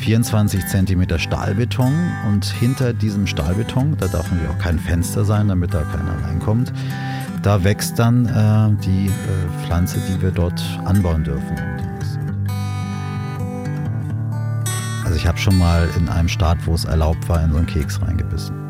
24 Zentimeter Stahlbeton und hinter diesem Stahlbeton, da darf natürlich auch kein Fenster sein, damit da keiner reinkommt, da wächst dann äh, die äh, Pflanze, die wir dort anbauen dürfen. Also ich habe schon mal in einem Staat, wo es erlaubt war, in so einen Keks reingebissen.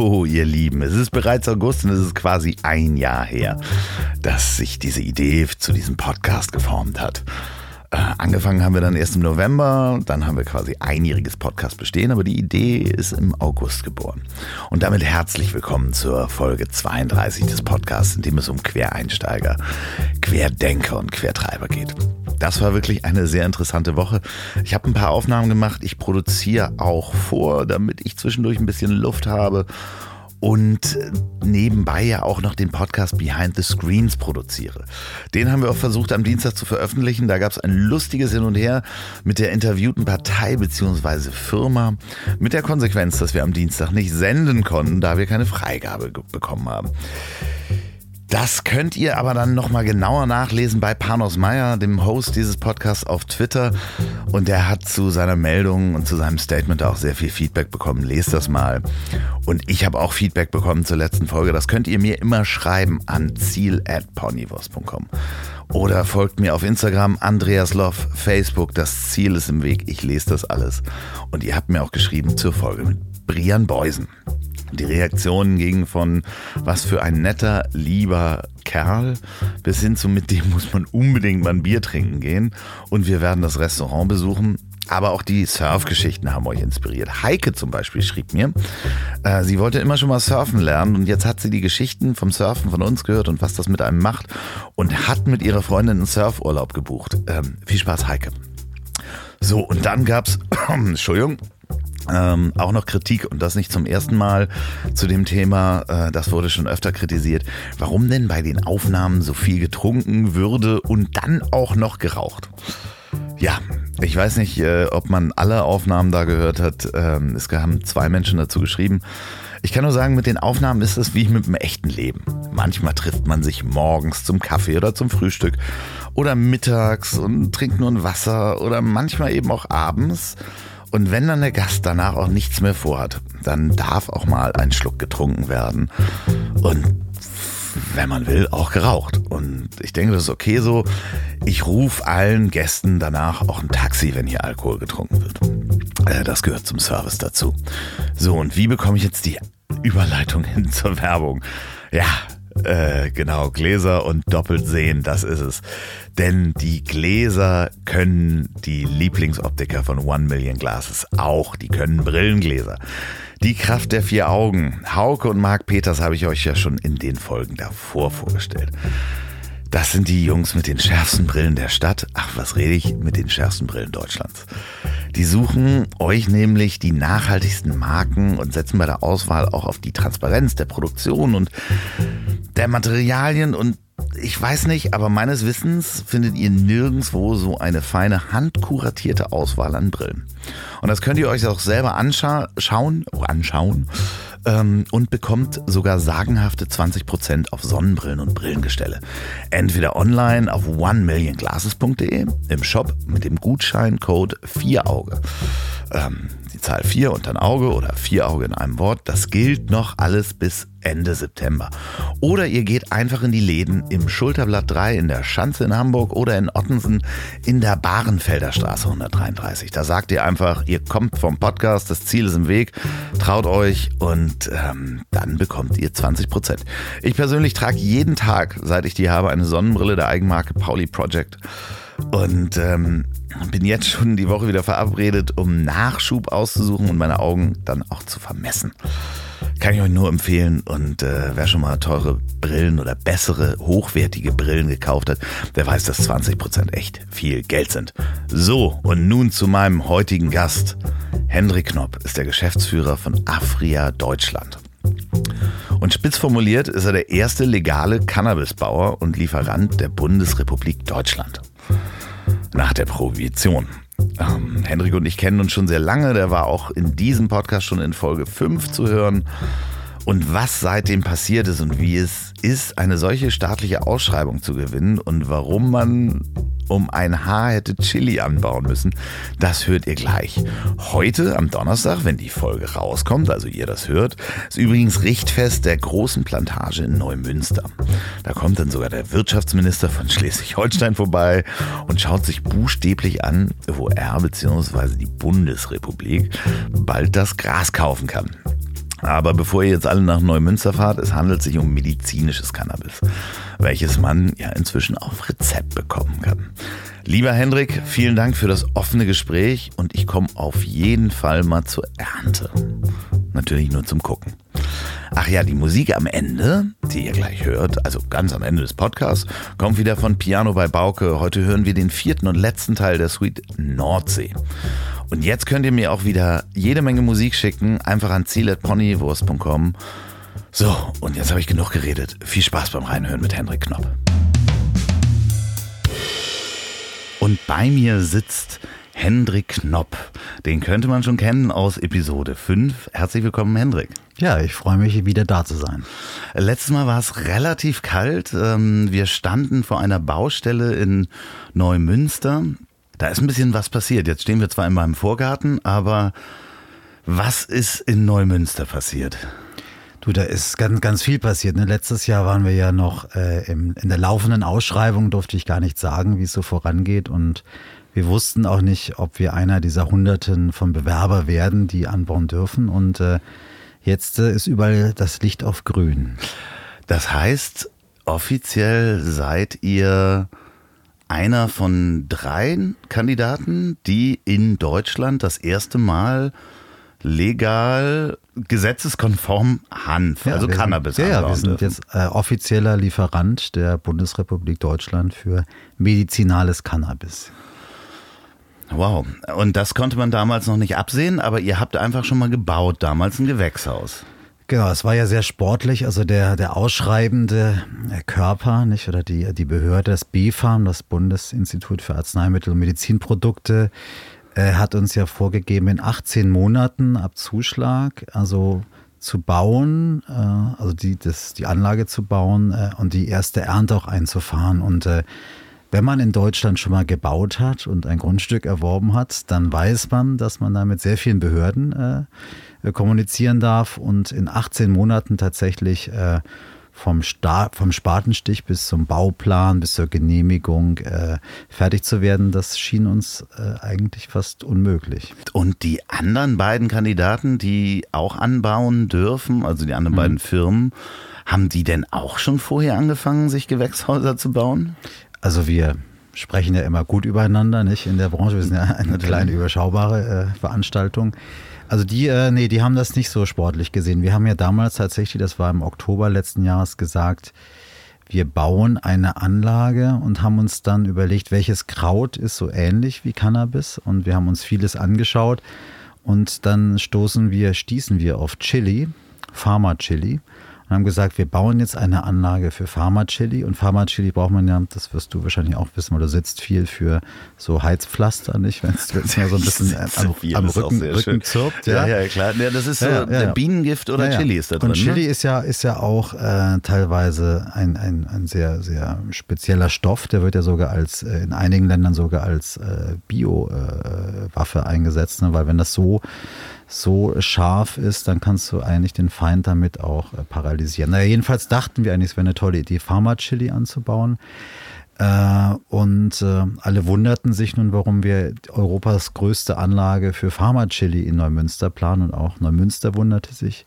So, ihr Lieben, es ist bereits August und es ist quasi ein Jahr her, dass sich diese Idee zu diesem Podcast geformt hat. Äh, angefangen haben wir dann erst im November, dann haben wir quasi einjähriges Podcast bestehen, aber die Idee ist im August geboren. Und damit herzlich willkommen zur Folge 32 des Podcasts, in dem es um Quereinsteiger, Querdenker und Quertreiber geht. Das war wirklich eine sehr interessante Woche. Ich habe ein paar Aufnahmen gemacht. Ich produziere auch vor, damit ich zwischendurch ein bisschen Luft habe und nebenbei ja auch noch den Podcast Behind the Screens produziere. Den haben wir auch versucht am Dienstag zu veröffentlichen. Da gab es ein lustiges Hin und Her mit der interviewten Partei bzw. Firma mit der Konsequenz, dass wir am Dienstag nicht senden konnten, da wir keine Freigabe bekommen haben. Das könnt ihr aber dann nochmal genauer nachlesen bei Panos Meyer, dem Host dieses Podcasts auf Twitter. Und der hat zu seiner Meldung und zu seinem Statement auch sehr viel Feedback bekommen. Lest das mal. Und ich habe auch Feedback bekommen zur letzten Folge. Das könnt ihr mir immer schreiben an ziel.ponywurst.com. Oder folgt mir auf Instagram, Andreas Love, Facebook. Das Ziel ist im Weg. Ich lese das alles. Und ihr habt mir auch geschrieben zur Folge mit Brian Beusen. Die Reaktionen gingen von was für ein netter, lieber Kerl bis hin zu mit dem muss man unbedingt mal ein Bier trinken gehen und wir werden das Restaurant besuchen. Aber auch die Surfgeschichten haben euch inspiriert. Heike zum Beispiel schrieb mir, äh, sie wollte immer schon mal surfen lernen und jetzt hat sie die Geschichten vom Surfen von uns gehört und was das mit einem macht und hat mit ihrer Freundin einen Surfurlaub gebucht. Ähm, viel Spaß, Heike. So, und dann gab's, Entschuldigung, ähm, auch noch Kritik und das nicht zum ersten Mal zu dem Thema, äh, das wurde schon öfter kritisiert. Warum denn bei den Aufnahmen so viel getrunken würde und dann auch noch geraucht? Ja, ich weiß nicht, äh, ob man alle Aufnahmen da gehört hat. Ähm, es haben zwei Menschen dazu geschrieben. Ich kann nur sagen, mit den Aufnahmen ist es wie mit dem echten Leben. Manchmal trifft man sich morgens zum Kaffee oder zum Frühstück oder mittags und trinkt nur ein Wasser oder manchmal eben auch abends. Und wenn dann der Gast danach auch nichts mehr vorhat, dann darf auch mal ein Schluck getrunken werden. Und wenn man will, auch geraucht. Und ich denke, das ist okay so. Ich rufe allen Gästen danach auch ein Taxi, wenn hier Alkohol getrunken wird. Äh, das gehört zum Service dazu. So, und wie bekomme ich jetzt die Überleitung hin zur Werbung? Ja, äh, genau, Gläser und doppelt sehen, das ist es. Denn die Gläser können die Lieblingsoptiker von One Million Glasses auch. Die können Brillengläser. Die Kraft der vier Augen. Hauke und Marc Peters habe ich euch ja schon in den Folgen davor vorgestellt. Das sind die Jungs mit den schärfsten Brillen der Stadt. Ach, was rede ich? Mit den schärfsten Brillen Deutschlands. Die suchen euch nämlich die nachhaltigsten Marken und setzen bei der Auswahl auch auf die Transparenz der Produktion und der Materialien und ich weiß nicht, aber meines Wissens findet ihr nirgendwo so eine feine handkuratierte Auswahl an Brillen. Und das könnt ihr euch auch selber anschauen, anschauen ähm, und bekommt sogar sagenhafte 20% auf Sonnenbrillen und Brillengestelle. Entweder online auf onemillionglasses.de, im Shop mit dem Gutscheincode 4auge. Ähm, die Zahl 4 und dann Auge oder 4 Auge in einem Wort, das gilt noch alles bis Ende September. Oder ihr geht einfach in die Läden im Schulterblatt 3 in der Schanze in Hamburg oder in Ottensen in der Bahrenfelder Straße 133. Da sagt ihr einfach, ihr kommt vom Podcast, das Ziel ist im Weg, traut euch und ähm, dann bekommt ihr 20 Prozent. Ich persönlich trage jeden Tag, seit ich die habe, eine Sonnenbrille der Eigenmarke Pauli Project. Und ähm, bin jetzt schon die Woche wieder verabredet, um Nachschub auszusuchen und meine Augen dann auch zu vermessen. Kann ich euch nur empfehlen. Und äh, wer schon mal teure Brillen oder bessere, hochwertige Brillen gekauft hat, der weiß, dass 20% echt viel Geld sind. So, und nun zu meinem heutigen Gast. Hendrik Knopp ist der Geschäftsführer von Afria Deutschland. Und spitz formuliert ist er der erste legale Cannabisbauer und Lieferant der Bundesrepublik Deutschland. Nach der Prohibition. Ähm, Hendrik und ich kennen uns schon sehr lange. Der war auch in diesem Podcast schon in Folge 5 zu hören. Und was seitdem passiert ist und wie es ist, eine solche staatliche Ausschreibung zu gewinnen und warum man um ein Haar hätte Chili anbauen müssen, das hört ihr gleich. Heute am Donnerstag, wenn die Folge rauskommt, also ihr das hört, ist übrigens Richtfest der großen Plantage in Neumünster. Da kommt dann sogar der Wirtschaftsminister von Schleswig-Holstein vorbei und schaut sich buchstäblich an, wo er bzw. die Bundesrepublik bald das Gras kaufen kann. Aber bevor ihr jetzt alle nach Neumünster fahrt, es handelt sich um medizinisches Cannabis, welches man ja inzwischen auf Rezept bekommen kann. Lieber Hendrik, vielen Dank für das offene Gespräch und ich komme auf jeden Fall mal zur Ernte. Natürlich nur zum Gucken. Ach ja, die Musik am Ende, die ihr gleich hört, also ganz am Ende des Podcasts, kommt wieder von Piano bei Bauke. Heute hören wir den vierten und letzten Teil der Suite Nordsee. Und jetzt könnt ihr mir auch wieder jede Menge Musik schicken, einfach an ziel.ponywurst.com. So, und jetzt habe ich genug geredet. Viel Spaß beim Reinhören mit Hendrik Knopp. Und bei mir sitzt Hendrik Knopp. Den könnte man schon kennen aus Episode 5. Herzlich willkommen, Hendrik. Ja, ich freue mich, wieder da zu sein. Letztes Mal war es relativ kalt. Ähm, wir standen vor einer Baustelle in Neumünster. Da ist ein bisschen was passiert. Jetzt stehen wir zwar in meinem Vorgarten, aber was ist in Neumünster passiert? Du, da ist ganz, ganz viel passiert. Ne? Letztes Jahr waren wir ja noch äh, im, in der laufenden Ausschreibung, durfte ich gar nicht sagen, wie es so vorangeht. Und wir wussten auch nicht, ob wir einer dieser Hunderten von Bewerber werden, die anbauen dürfen. Und äh, jetzt äh, ist überall das Licht auf grün. Das heißt, offiziell seid ihr einer von drei Kandidaten, die in Deutschland das erste Mal legal gesetzeskonform Hanf, ja, also Cannabis sind, Ja, wir sind jetzt äh, offizieller Lieferant der Bundesrepublik Deutschland für medizinales Cannabis. Wow. Und das konnte man damals noch nicht absehen, aber ihr habt einfach schon mal gebaut, damals ein Gewächshaus. Genau, es war ja sehr sportlich. Also der, der ausschreibende Körper, nicht, oder die, die Behörde, das BfArM, das Bundesinstitut für Arzneimittel und Medizinprodukte, äh, hat uns ja vorgegeben, in 18 Monaten ab Zuschlag, also zu bauen, äh, also die, das, die Anlage zu bauen äh, und die erste Ernte auch einzufahren. Und äh, wenn man in Deutschland schon mal gebaut hat und ein Grundstück erworben hat, dann weiß man, dass man da mit sehr vielen Behörden äh, äh, kommunizieren darf und in 18 Monaten tatsächlich äh, vom, Start, vom Spatenstich bis zum Bauplan, bis zur Genehmigung äh, fertig zu werden, das schien uns äh, eigentlich fast unmöglich. Und die anderen beiden Kandidaten, die auch anbauen dürfen, also die anderen mhm. beiden Firmen, haben die denn auch schon vorher angefangen, sich Gewächshäuser zu bauen? Also wir sprechen ja immer gut übereinander, nicht in der Branche. Wir sind ja eine kleine überschaubare äh, Veranstaltung. Also die, äh, nee, die haben das nicht so sportlich gesehen. Wir haben ja damals tatsächlich, das war im Oktober letzten Jahres, gesagt, wir bauen eine Anlage und haben uns dann überlegt, welches Kraut ist so ähnlich wie Cannabis und wir haben uns vieles angeschaut und dann stoßen wir, stießen wir auf Chili, Pharma Chili und haben gesagt, wir bauen jetzt eine Anlage für Pharma-Chili. Und Pharma-Chili braucht man ja, das wirst du wahrscheinlich auch wissen, weil du sitzt viel für so Heizpflaster, nicht? Wenn es ja so ein bisschen am, am Rücken, Rücken zirpt. Ja. ja, ja, klar. Ja, das ist so ja, ja, Bienengift oder Chili ist da drin. Und Chili ne? ist ja, ist ja auch äh, teilweise ein, ein, ein sehr, sehr spezieller Stoff. Der wird ja sogar als, äh, in einigen Ländern sogar als äh, Bio-Waffe äh, eingesetzt, ne? weil wenn das so so scharf ist, dann kannst du eigentlich den Feind damit auch äh, paralysieren. Naja, jedenfalls dachten wir eigentlich, es wäre eine tolle Idee, Pharma-Chili anzubauen. Äh, und äh, alle wunderten sich nun, warum wir Europas größte Anlage für Pharma-Chili in Neumünster planen und auch Neumünster wunderte sich.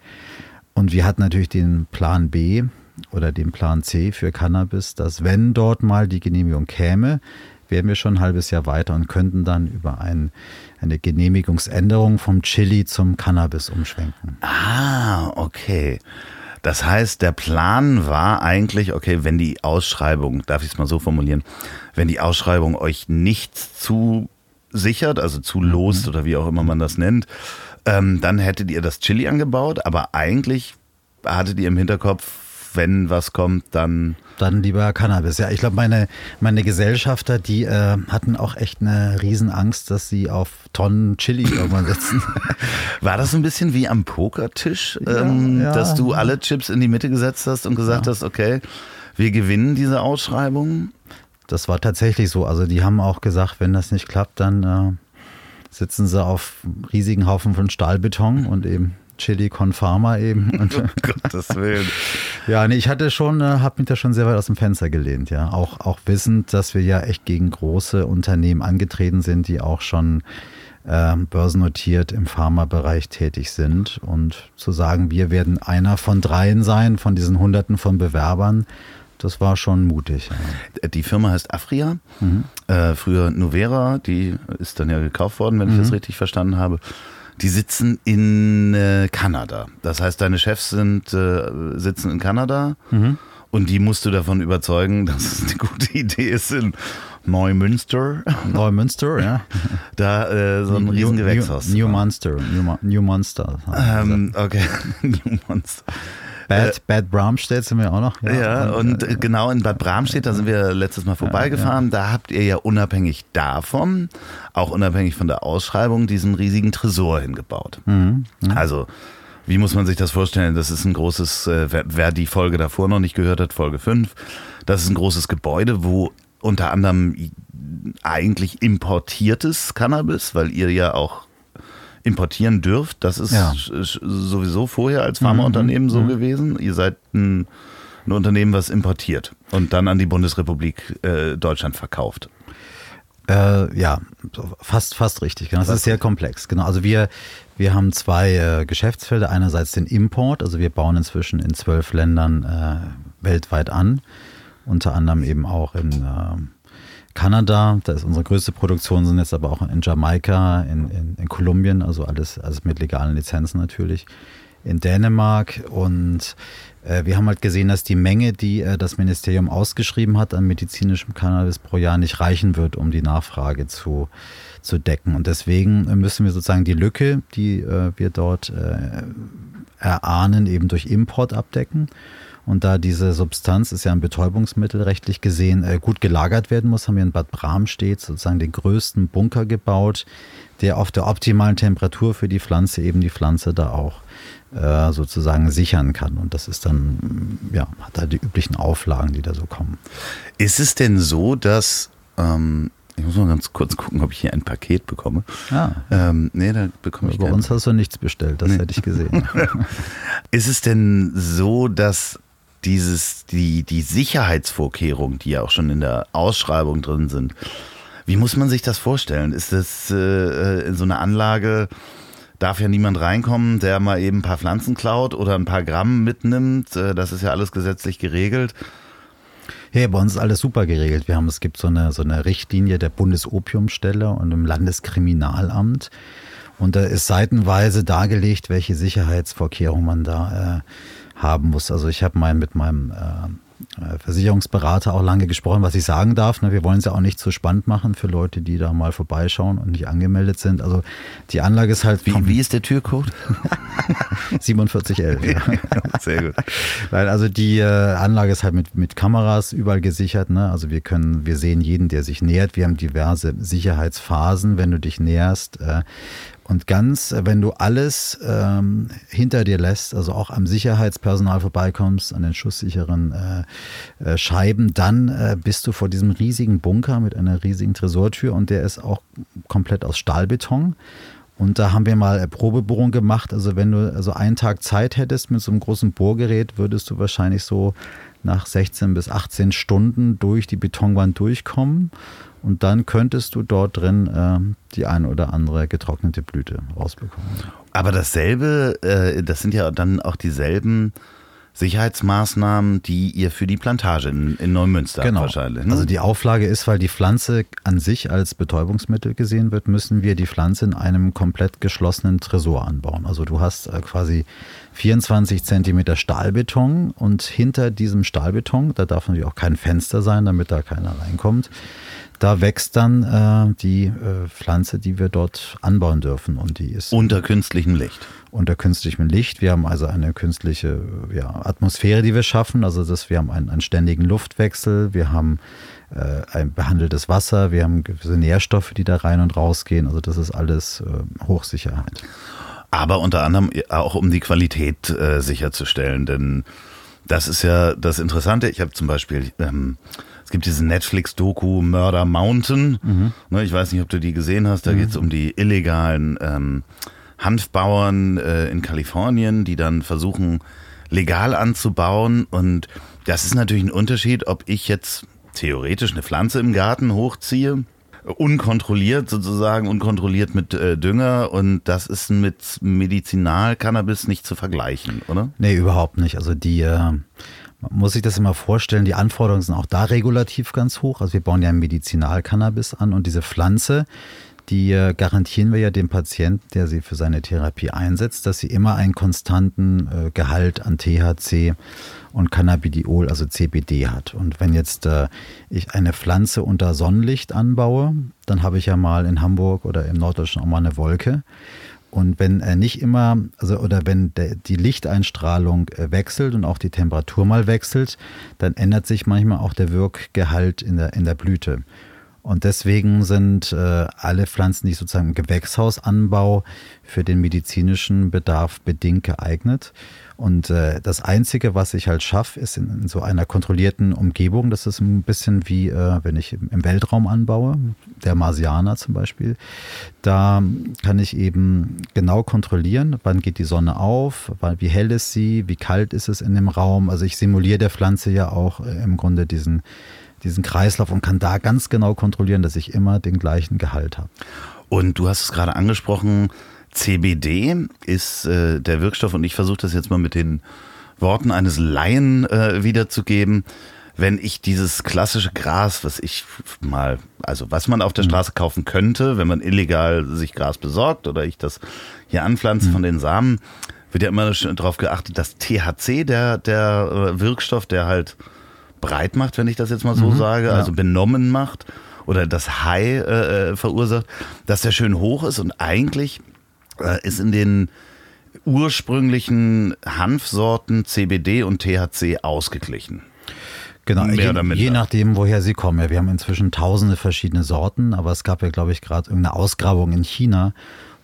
Und wir hatten natürlich den Plan B oder den Plan C für Cannabis, dass wenn dort mal die Genehmigung käme, wären wir schon ein halbes Jahr weiter und könnten dann über ein, eine Genehmigungsänderung vom Chili zum Cannabis umschwenken. Ah, okay. Das heißt, der Plan war eigentlich, okay, wenn die Ausschreibung, darf ich es mal so formulieren, wenn die Ausschreibung euch nichts zusichert, also zulost mhm. oder wie auch immer man das nennt, ähm, dann hättet ihr das Chili angebaut, aber eigentlich hattet ihr im Hinterkopf, wenn was kommt, dann. Dann lieber Cannabis. Ja, ich glaube, meine, meine Gesellschafter, die äh, hatten auch echt eine Riesenangst, dass sie auf Tonnen Chili irgendwann sitzen. War das ein bisschen wie am Pokertisch, ähm, ja, ja. dass du alle Chips in die Mitte gesetzt hast und gesagt ja. hast, okay, wir gewinnen diese Ausschreibung? Das war tatsächlich so. Also die haben auch gesagt, wenn das nicht klappt, dann äh, sitzen sie auf riesigen Haufen von Stahlbeton und eben Chili con Farma eben. Und, um Gottes Willen. ja, nee, ich hatte schon, äh, habe mich da schon sehr weit aus dem Fenster gelehnt, ja. Auch, auch wissend, dass wir ja echt gegen große Unternehmen angetreten sind, die auch schon äh, börsennotiert im Pharmabereich tätig sind. Und zu sagen, wir werden einer von dreien sein, von diesen Hunderten von Bewerbern, das war schon mutig. Ja. Die Firma heißt Afria, mhm. äh, früher Nuvera, die ist dann ja gekauft worden, wenn mhm. ich das richtig verstanden habe. Die sitzen in äh, Kanada. Das heißt, deine Chefs sind, äh, sitzen in Kanada mhm. und die musst du davon überzeugen, dass es eine gute Idee ist, in Neumünster. Neumünster, ja. Da äh, so ein New, riesen Gewächshaus. New, New Monster. New, Monster. Ähm, okay, New Monster. Bad, Bad Bramstedt sind wir auch noch. Ja, ja und, und äh, genau in Bad Bramstedt, da sind wir letztes Mal vorbeigefahren. Ja, ja. Da habt ihr ja unabhängig davon, auch unabhängig von der Ausschreibung, diesen riesigen Tresor hingebaut. Mhm. Mhm. Also, wie muss man sich das vorstellen? Das ist ein großes, äh, wer, wer die Folge davor noch nicht gehört hat, Folge 5, das ist ein großes Gebäude, wo unter anderem eigentlich importiertes Cannabis, weil ihr ja auch importieren dürft. Das ist ja. sowieso vorher als Pharmaunternehmen mhm. so mhm. gewesen. Ihr seid ein, ein, Unternehmen, was importiert und dann an die Bundesrepublik äh, Deutschland verkauft. Äh, ja, fast, fast richtig. Genau. Das ist sehr komplex. Genau. Also wir, wir haben zwei äh, Geschäftsfelder. Einerseits den Import. Also wir bauen inzwischen in zwölf Ländern äh, weltweit an. Unter anderem eben auch in äh, Kanada, da ist unsere größte Produktion, sind jetzt aber auch in Jamaika, in, in, in Kolumbien, also alles, alles mit legalen Lizenzen natürlich, in Dänemark und äh, wir haben halt gesehen, dass die Menge, die äh, das Ministerium ausgeschrieben hat an medizinischem Cannabis pro Jahr nicht reichen wird, um die Nachfrage zu, zu decken. Und deswegen müssen wir sozusagen die Lücke, die äh, wir dort äh, erahnen, eben durch Import abdecken. Und da diese Substanz ist ja ein Betäubungsmittel rechtlich gesehen äh, gut gelagert werden muss, haben wir in Bad Bramstedt sozusagen den größten Bunker gebaut, der auf der optimalen Temperatur für die Pflanze eben die Pflanze da auch äh, sozusagen sichern kann. Und das ist dann, ja, hat da die üblichen Auflagen, die da so kommen. Ist es denn so, dass ähm ich muss mal ganz kurz gucken, ob ich hier ein Paket bekomme. Ja. Ah. Ähm, nee, da bekomme ich Bei uns hast du nichts bestellt, das nee. hätte ich gesehen. ist es denn so, dass dieses, die, die Sicherheitsvorkehrungen, die ja auch schon in der Ausschreibung drin sind, wie muss man sich das vorstellen? Ist das äh, in so einer Anlage, darf ja niemand reinkommen, der mal eben ein paar Pflanzen klaut oder ein paar Gramm mitnimmt? Äh, das ist ja alles gesetzlich geregelt. Ja, bei uns ist alles super geregelt. Wir haben, es gibt so eine, so eine Richtlinie der Bundesopiumstelle und im Landeskriminalamt. Und da ist seitenweise dargelegt, welche Sicherheitsvorkehrungen man da äh, haben muss. Also ich habe mal mit meinem äh, äh, Versicherungsberater auch lange gesprochen, was ich sagen darf. Ne? Wir wollen es ja auch nicht zu spannend machen für Leute, die da mal vorbeischauen und nicht angemeldet sind. Also die Anlage ist halt. Wie, wie ist der Türcode? 4711. Ja. Sehr gut. Weil also die äh, Anlage ist halt mit, mit Kameras überall gesichert. Ne? Also wir können, wir sehen jeden, der sich nähert. Wir haben diverse Sicherheitsphasen, wenn du dich näherst. Äh, und ganz, wenn du alles ähm, hinter dir lässt, also auch am Sicherheitspersonal vorbeikommst, an den schusssicheren äh, äh, Scheiben, dann äh, bist du vor diesem riesigen Bunker mit einer riesigen Tresortür und der ist auch komplett aus Stahlbeton. Und da haben wir mal Probebohrung gemacht. Also wenn du also einen Tag Zeit hättest mit so einem großen Bohrgerät, würdest du wahrscheinlich so nach 16 bis 18 Stunden durch die Betonwand durchkommen. Und dann könntest du dort drin äh, die ein oder andere getrocknete Blüte rausbekommen. Aber dasselbe, äh, das sind ja dann auch dieselben Sicherheitsmaßnahmen, die ihr für die Plantage in, in Neumünster genau. habt wahrscheinlich. Ne? Also die Auflage ist, weil die Pflanze an sich als Betäubungsmittel gesehen wird, müssen wir die Pflanze in einem komplett geschlossenen Tresor anbauen. Also du hast äh, quasi 24 Zentimeter Stahlbeton und hinter diesem Stahlbeton, da darf natürlich auch kein Fenster sein, damit da keiner reinkommt, da wächst dann äh, die äh, Pflanze, die wir dort anbauen dürfen. Und die ist unter künstlichem Licht. Unter künstlichem Licht. Wir haben also eine künstliche ja, Atmosphäre, die wir schaffen. Also das, wir haben einen, einen ständigen Luftwechsel, wir haben äh, ein behandeltes Wasser, wir haben gewisse Nährstoffe, die da rein und rausgehen. Also das ist alles äh, Hochsicherheit. Aber unter anderem auch um die Qualität äh, sicherzustellen, denn das ist ja das Interessante. Ich habe zum Beispiel ähm, es gibt diese Netflix-Doku Murder Mountain. Mhm. Ne, ich weiß nicht, ob du die gesehen hast. Da mhm. geht es um die illegalen ähm, Hanfbauern äh, in Kalifornien, die dann versuchen, legal anzubauen. Und das ist natürlich ein Unterschied, ob ich jetzt theoretisch eine Pflanze im Garten hochziehe unkontrolliert sozusagen, unkontrolliert mit äh, Dünger und das ist mit Medizinal-Cannabis nicht zu vergleichen, oder? Nee, überhaupt nicht. Also die, äh, man muss sich das immer vorstellen, die Anforderungen sind auch da regulativ ganz hoch. Also wir bauen ja Medizinalcannabis an und diese Pflanze, die äh, garantieren wir ja dem Patienten, der sie für seine Therapie einsetzt, dass sie immer einen konstanten äh, Gehalt an THC und Cannabidiol, also CBD hat. Und wenn jetzt äh, ich eine Pflanze unter Sonnenlicht anbaue, dann habe ich ja mal in Hamburg oder im Norddeutschen auch mal eine Wolke. Und wenn er nicht immer, also oder wenn der, die Lichteinstrahlung äh, wechselt und auch die Temperatur mal wechselt, dann ändert sich manchmal auch der Wirkgehalt in der, in der Blüte. Und deswegen sind äh, alle Pflanzen, die sozusagen im Gewächshaus anbaue, für den medizinischen Bedarf bedingt geeignet. Und äh, das Einzige, was ich halt schaffe, ist in, in, so einer kontrollierten Umgebung. Das ist ein bisschen wie, äh, wenn ich im Weltraum anbaue, der Marsianer zum Beispiel. Da kann ich eben genau kontrollieren, wann geht die Sonne auf, wann, wie hell ist sie, wie kalt ist es in dem Raum. Also ich simuliere der Pflanze ja auch äh, im Grunde diesen, diesen Kreislauf und kann da ganz genau kontrollieren, dass ich immer den gleichen Gehalt habe. Und du hast es gerade angesprochen, CBD ist äh, der Wirkstoff und ich versuche das jetzt mal mit den Worten eines Laien äh, wiederzugeben. Wenn ich dieses klassische Gras, was ich mal, also was man auf der mhm. Straße kaufen könnte, wenn man illegal sich Gras besorgt oder ich das hier anpflanze mhm. von den Samen, wird ja immer darauf geachtet, dass THC, der, der äh, Wirkstoff, der halt breit macht, wenn ich das jetzt mal so mhm, sage, ja. also benommen macht oder das High äh, äh, verursacht, dass der schön hoch ist und eigentlich ist in den ursprünglichen Hanfsorten CBD und THC ausgeglichen. Genau, je, je, nachdem, woher sie kommen. Ja, wir haben inzwischen tausende verschiedene Sorten, aber es gab ja, glaube ich, gerade irgendeine Ausgrabung in China,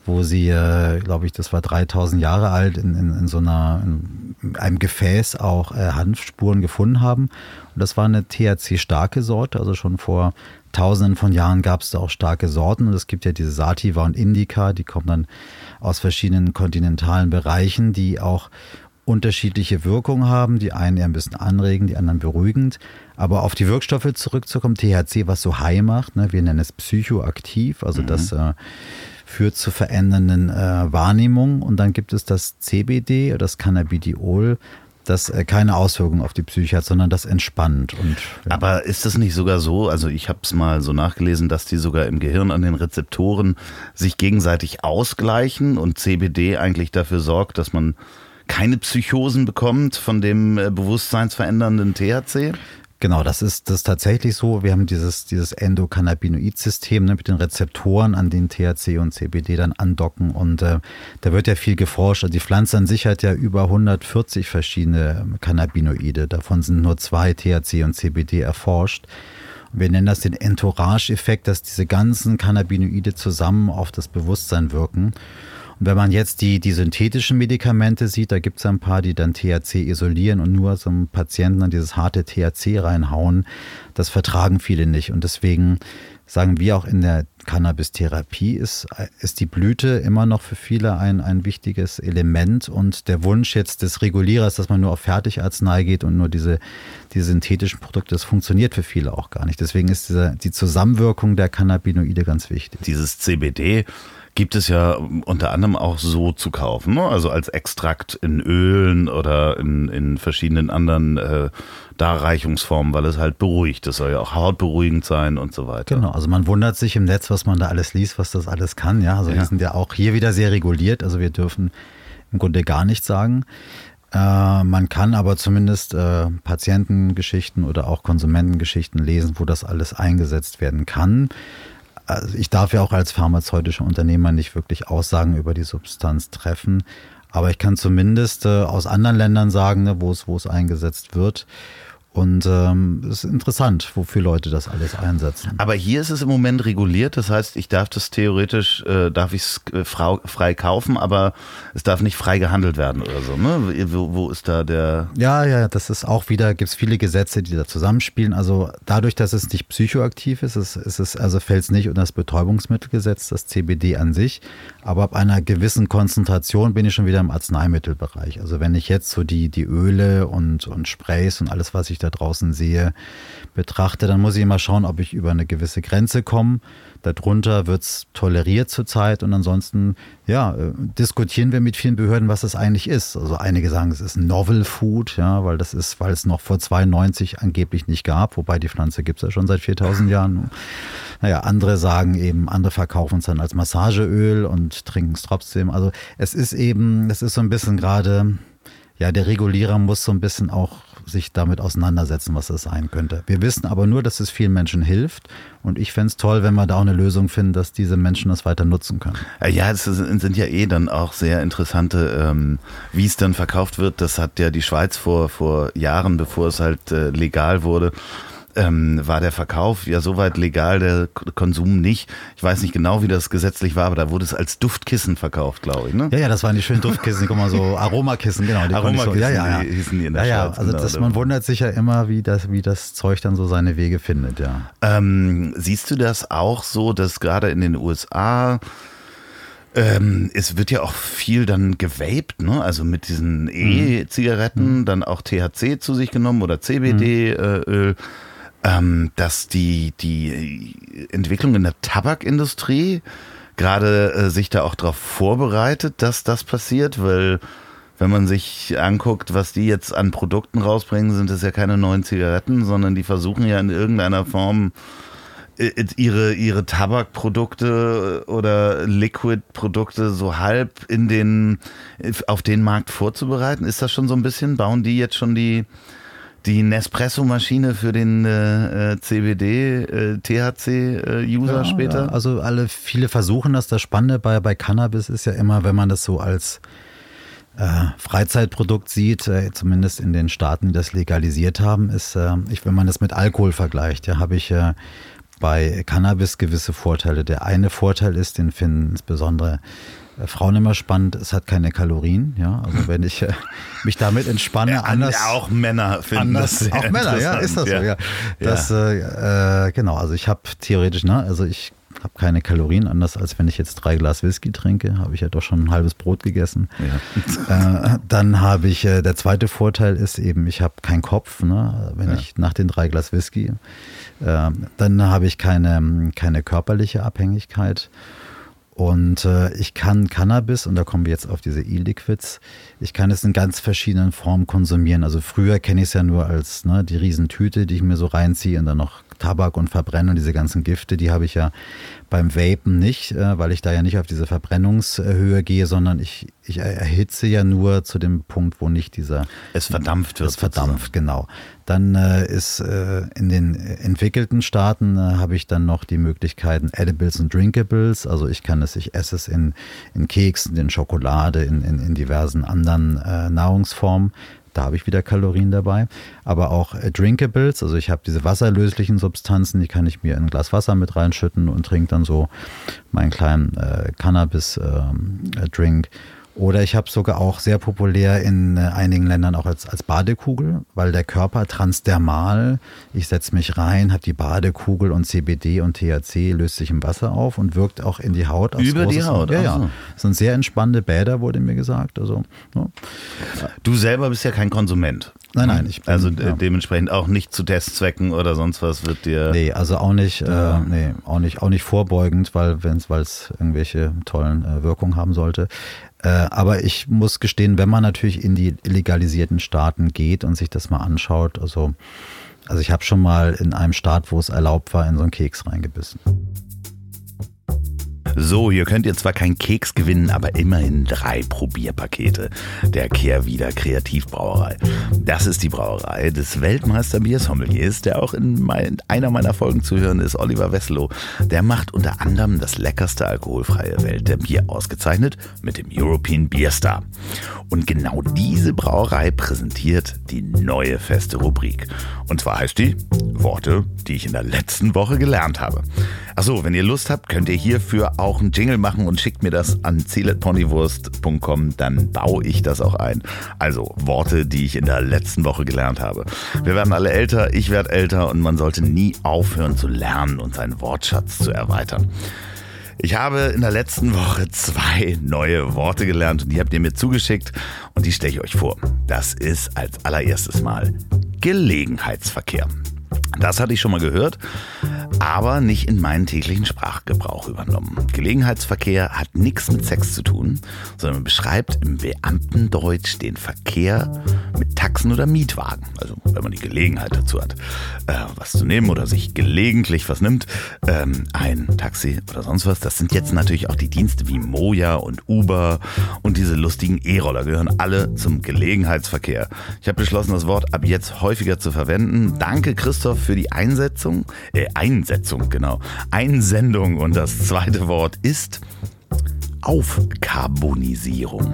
wo sie, äh, glaube ich, das war 3000 Jahre alt, in, in, in so einer, in einem Gefäß auch äh, Hanfspuren gefunden haben. Und das war eine THC-starke Sorte, also schon vor Tausenden von Jahren gab es da auch starke Sorten. Und es gibt ja diese Sativa und Indica, die kommen dann aus verschiedenen kontinentalen Bereichen, die auch unterschiedliche Wirkungen haben. Die einen eher ein bisschen anregend, die anderen beruhigend. Aber auf die Wirkstoffe zurückzukommen, THC, was so high macht, ne, wir nennen es psychoaktiv, also mhm. das äh, führt zu verändernden äh, Wahrnehmungen. Und dann gibt es das CBD, das Cannabidiol, das äh, keine Auswirkungen auf die Psyche hat, sondern das entspannt. Und, ja. Aber ist das nicht sogar so, also ich habe es mal so nachgelesen, dass die sogar im Gehirn an den Rezeptoren sich gegenseitig ausgleichen und CBD eigentlich dafür sorgt, dass man keine Psychosen bekommt von dem äh, bewusstseinsverändernden THC? Genau, das ist, das ist tatsächlich so. Wir haben dieses, dieses Endokannabinoid-System ne, mit den Rezeptoren, an denen THC und CBD dann andocken. Und äh, da wird ja viel geforscht. Also die Pflanze an sich hat ja über 140 verschiedene ähm, Cannabinoide. Davon sind nur zwei THC und CBD erforscht. Wir nennen das den Entourage-Effekt, dass diese ganzen Cannabinoide zusammen auf das Bewusstsein wirken. Und wenn man jetzt die, die synthetischen Medikamente sieht, da gibt es ein paar, die dann THC isolieren und nur so einem Patienten dann dieses harte THC reinhauen. Das vertragen viele nicht. Und deswegen sagen wir auch in der Cannabis-Therapie ist, ist die Blüte immer noch für viele ein, ein wichtiges Element und der Wunsch jetzt des Regulierers, dass man nur auf Fertigarznei geht und nur diese, die synthetischen Produkte, das funktioniert für viele auch gar nicht. Deswegen ist diese, die Zusammenwirkung der Cannabinoide ganz wichtig. Dieses CBD gibt es ja unter anderem auch so zu kaufen, ne? also als Extrakt in Ölen oder in, in verschiedenen anderen äh, Darreichungsformen, weil es halt beruhigt. Das soll ja auch hautberuhigend sein und so weiter. Genau, also man wundert sich im Netz, was man da alles liest, was das alles kann. Ja, also ja. wir sind ja auch hier wieder sehr reguliert, also wir dürfen im Grunde gar nichts sagen. Äh, man kann aber zumindest äh, Patientengeschichten oder auch Konsumentengeschichten lesen, wo das alles eingesetzt werden kann. Also ich darf ja auch als pharmazeutischer Unternehmer nicht wirklich Aussagen über die Substanz treffen, aber ich kann zumindest äh, aus anderen Ländern sagen, ne, wo es wo es eingesetzt wird. Und ähm, es ist interessant, wofür Leute das alles einsetzen. Aber hier ist es im Moment reguliert, das heißt, ich darf das theoretisch, äh, darf ich es äh, frei kaufen, aber es darf nicht frei gehandelt werden oder so. Ne? Wo, wo ist da der... Ja, ja, das ist auch wieder, gibt es viele Gesetze, die da zusammenspielen. Also dadurch, dass es nicht psychoaktiv ist, ist, ist es, also fällt es nicht unter das Betäubungsmittelgesetz, das CBD an sich. Aber ab einer gewissen Konzentration bin ich schon wieder im Arzneimittelbereich. Also wenn ich jetzt so die, die Öle und, und Sprays und alles, was ich da draußen sehe, betrachte, dann muss ich immer schauen, ob ich über eine gewisse Grenze komme. Darunter wird es toleriert zurzeit und ansonsten ja, äh, diskutieren wir mit vielen Behörden, was es eigentlich ist. Also einige sagen, es ist Novel Food, ja, weil das ist, weil es noch vor 92 angeblich nicht gab, wobei die Pflanze gibt es ja schon seit 4000 Jahren. Naja, andere sagen eben, andere verkaufen es dann als Massageöl und trinken es trotzdem. Also es ist eben, es ist so ein bisschen gerade, ja, der Regulierer muss so ein bisschen auch sich damit auseinandersetzen, was das sein könnte. Wir wissen aber nur, dass es vielen Menschen hilft. Und ich fände es toll, wenn wir da auch eine Lösung finden, dass diese Menschen das weiter nutzen können. Ja, es sind ja eh dann auch sehr interessante, ähm, wie es dann verkauft wird. Das hat ja die Schweiz vor, vor Jahren, bevor es halt äh, legal wurde, ähm, war der Verkauf ja soweit legal, der Konsum nicht. Ich weiß nicht genau, wie das gesetzlich war, aber da wurde es als Duftkissen verkauft, glaube ich. Ne? Ja, ja, das waren die schönen Duftkissen, guck mal so Aromakissen, genau. Aromakissen, so, ja, ja, ja. hießen die in der ja, ja, also genau, das, man wundert sich ja immer, wie das, wie das Zeug dann so seine Wege findet, ja. Ähm, siehst du das auch so, dass gerade in den USA ähm, es wird ja auch viel dann gewaped, ne? Also mit diesen mhm. E-Zigaretten, mhm. dann auch THC zu sich genommen oder CBD-Öl. Mhm. Äh, ähm, dass die, die Entwicklung in der Tabakindustrie gerade äh, sich da auch darauf vorbereitet, dass das passiert, weil wenn man sich anguckt, was die jetzt an Produkten rausbringen, sind es ja keine neuen Zigaretten, sondern die versuchen ja in irgendeiner Form äh, ihre, ihre Tabakprodukte oder Liquid-Produkte so halb in den, auf den Markt vorzubereiten. Ist das schon so ein bisschen? Bauen die jetzt schon die, die Nespresso-Maschine für den äh, äh CBD, äh, äh, ja, später? Ja, also alle, viele versuchen das. Das Spannende bei, bei Cannabis ist ja immer, wenn man das so als äh, Freizeitprodukt sieht, äh, zumindest in den Staaten, die das legalisiert haben, ist, äh, ich, wenn man das mit Alkohol vergleicht, ja, habe ich bei Cannabis gewisse Vorteile. Der eine Vorteil ist, den finden insbesondere Frauen immer spannend, es hat keine Kalorien, ja. Also wenn ich äh, mich damit entspanne, ja, anders. Auch Männer finden anders, das Auch Männer, ja, ist das ja. so, ja. Das, ja. Äh, äh, genau, also ich habe theoretisch, ne, also ich habe keine Kalorien, anders als wenn ich jetzt drei Glas Whisky trinke, habe ich ja doch schon ein halbes Brot gegessen. Ja. Äh, dann habe ich, äh, der zweite Vorteil ist eben, ich habe keinen Kopf, ne, wenn ich nach den drei Glas Whisky, dann habe ich keine, keine körperliche Abhängigkeit. Und äh, ich kann Cannabis, und da kommen wir jetzt auf diese E-Liquids, ich kann es in ganz verschiedenen Formen konsumieren. Also früher kenne ich es ja nur als ne, die Riesentüte, die ich mir so reinziehe und dann noch Tabak und Verbrennen und diese ganzen Gifte, die habe ich ja beim Vapen nicht, äh, weil ich da ja nicht auf diese Verbrennungshöhe gehe, sondern ich, ich erhitze ja nur zu dem Punkt, wo nicht dieser... Es verdampft wird. Es verdampft, genau. Dann äh, ist äh, in den entwickelten Staaten äh, habe ich dann noch die Möglichkeiten Edibles und Drinkables. Also ich kann es, ich esse es in, in Keksen, in Schokolade, in, in, in diversen anderen Nahrungsformen. Da habe ich wieder Kalorien dabei. Aber auch äh, Drinkables, also ich habe diese wasserlöslichen Substanzen, die kann ich mir in ein Glas Wasser mit reinschütten und trinke dann so meinen kleinen äh, Cannabis-Drink. Ähm, Oder ich habe sogar auch sehr populär in äh, einigen Ländern auch als, als Badekugel, weil der Körper transdermal, ich setze mich rein, habe die Badekugel und CBD und THC löst sich im Wasser auf und wirkt auch in die Haut. Über die Haut? Ja, ja. Das sind sehr entspannende Bäder, wurde mir gesagt. Also, ja. Du selber bist ja kein Konsument. Nein, nein. Ich bin, also ja. dementsprechend auch nicht zu Testzwecken oder sonst was wird dir. Nee, also auch nicht, äh, nee, auch nicht, auch nicht vorbeugend, weil es irgendwelche tollen äh, Wirkungen haben sollte. Äh, aber ich muss gestehen, wenn man natürlich in die illegalisierten Staaten geht und sich das mal anschaut, also, also ich habe schon mal in einem Staat, wo es erlaubt war, in so einen Keks reingebissen. So, hier könnt ihr zwar keinen Keks gewinnen, aber immerhin drei Probierpakete der Kehrwieder Kreativbrauerei. Das ist die Brauerei des Weltmeister Biersommeliers, der auch in mein, einer meiner Folgen zu hören ist, Oliver Wesslow. Der macht unter anderem das leckerste alkoholfreie Welt der Bier ausgezeichnet mit dem European Beer Star. Und genau diese Brauerei präsentiert die neue feste Rubrik. Und zwar heißt die Worte, die ich in der letzten Woche gelernt habe. Achso, wenn ihr Lust habt, könnt ihr hierfür auch einen Jingle machen und schickt mir das an zieletponywurst.com, dann baue ich das auch ein. Also Worte, die ich in der letzten Woche gelernt habe. Wir werden alle älter, ich werde älter und man sollte nie aufhören zu lernen und seinen Wortschatz zu erweitern. Ich habe in der letzten Woche zwei neue Worte gelernt und die habt ihr mir zugeschickt und die stelle ich euch vor. Das ist als allererstes Mal Gelegenheitsverkehr. Das hatte ich schon mal gehört, aber nicht in meinen täglichen Sprachgebrauch übernommen. Gelegenheitsverkehr hat nichts mit Sex zu tun, sondern beschreibt im Beamtendeutsch den Verkehr mit Taxen oder Mietwagen. Also wenn man die Gelegenheit dazu hat, äh, was zu nehmen oder sich gelegentlich was nimmt, ähm, ein Taxi oder sonst was. Das sind jetzt natürlich auch die Dienste wie Moja und Uber und diese lustigen E-Roller gehören alle zum Gelegenheitsverkehr. Ich habe beschlossen, das Wort ab jetzt häufiger zu verwenden. Danke Christoph für die Einsetzung, äh, Einsetzung, genau, Einsendung. Und das zweite Wort ist Aufkarbonisierung.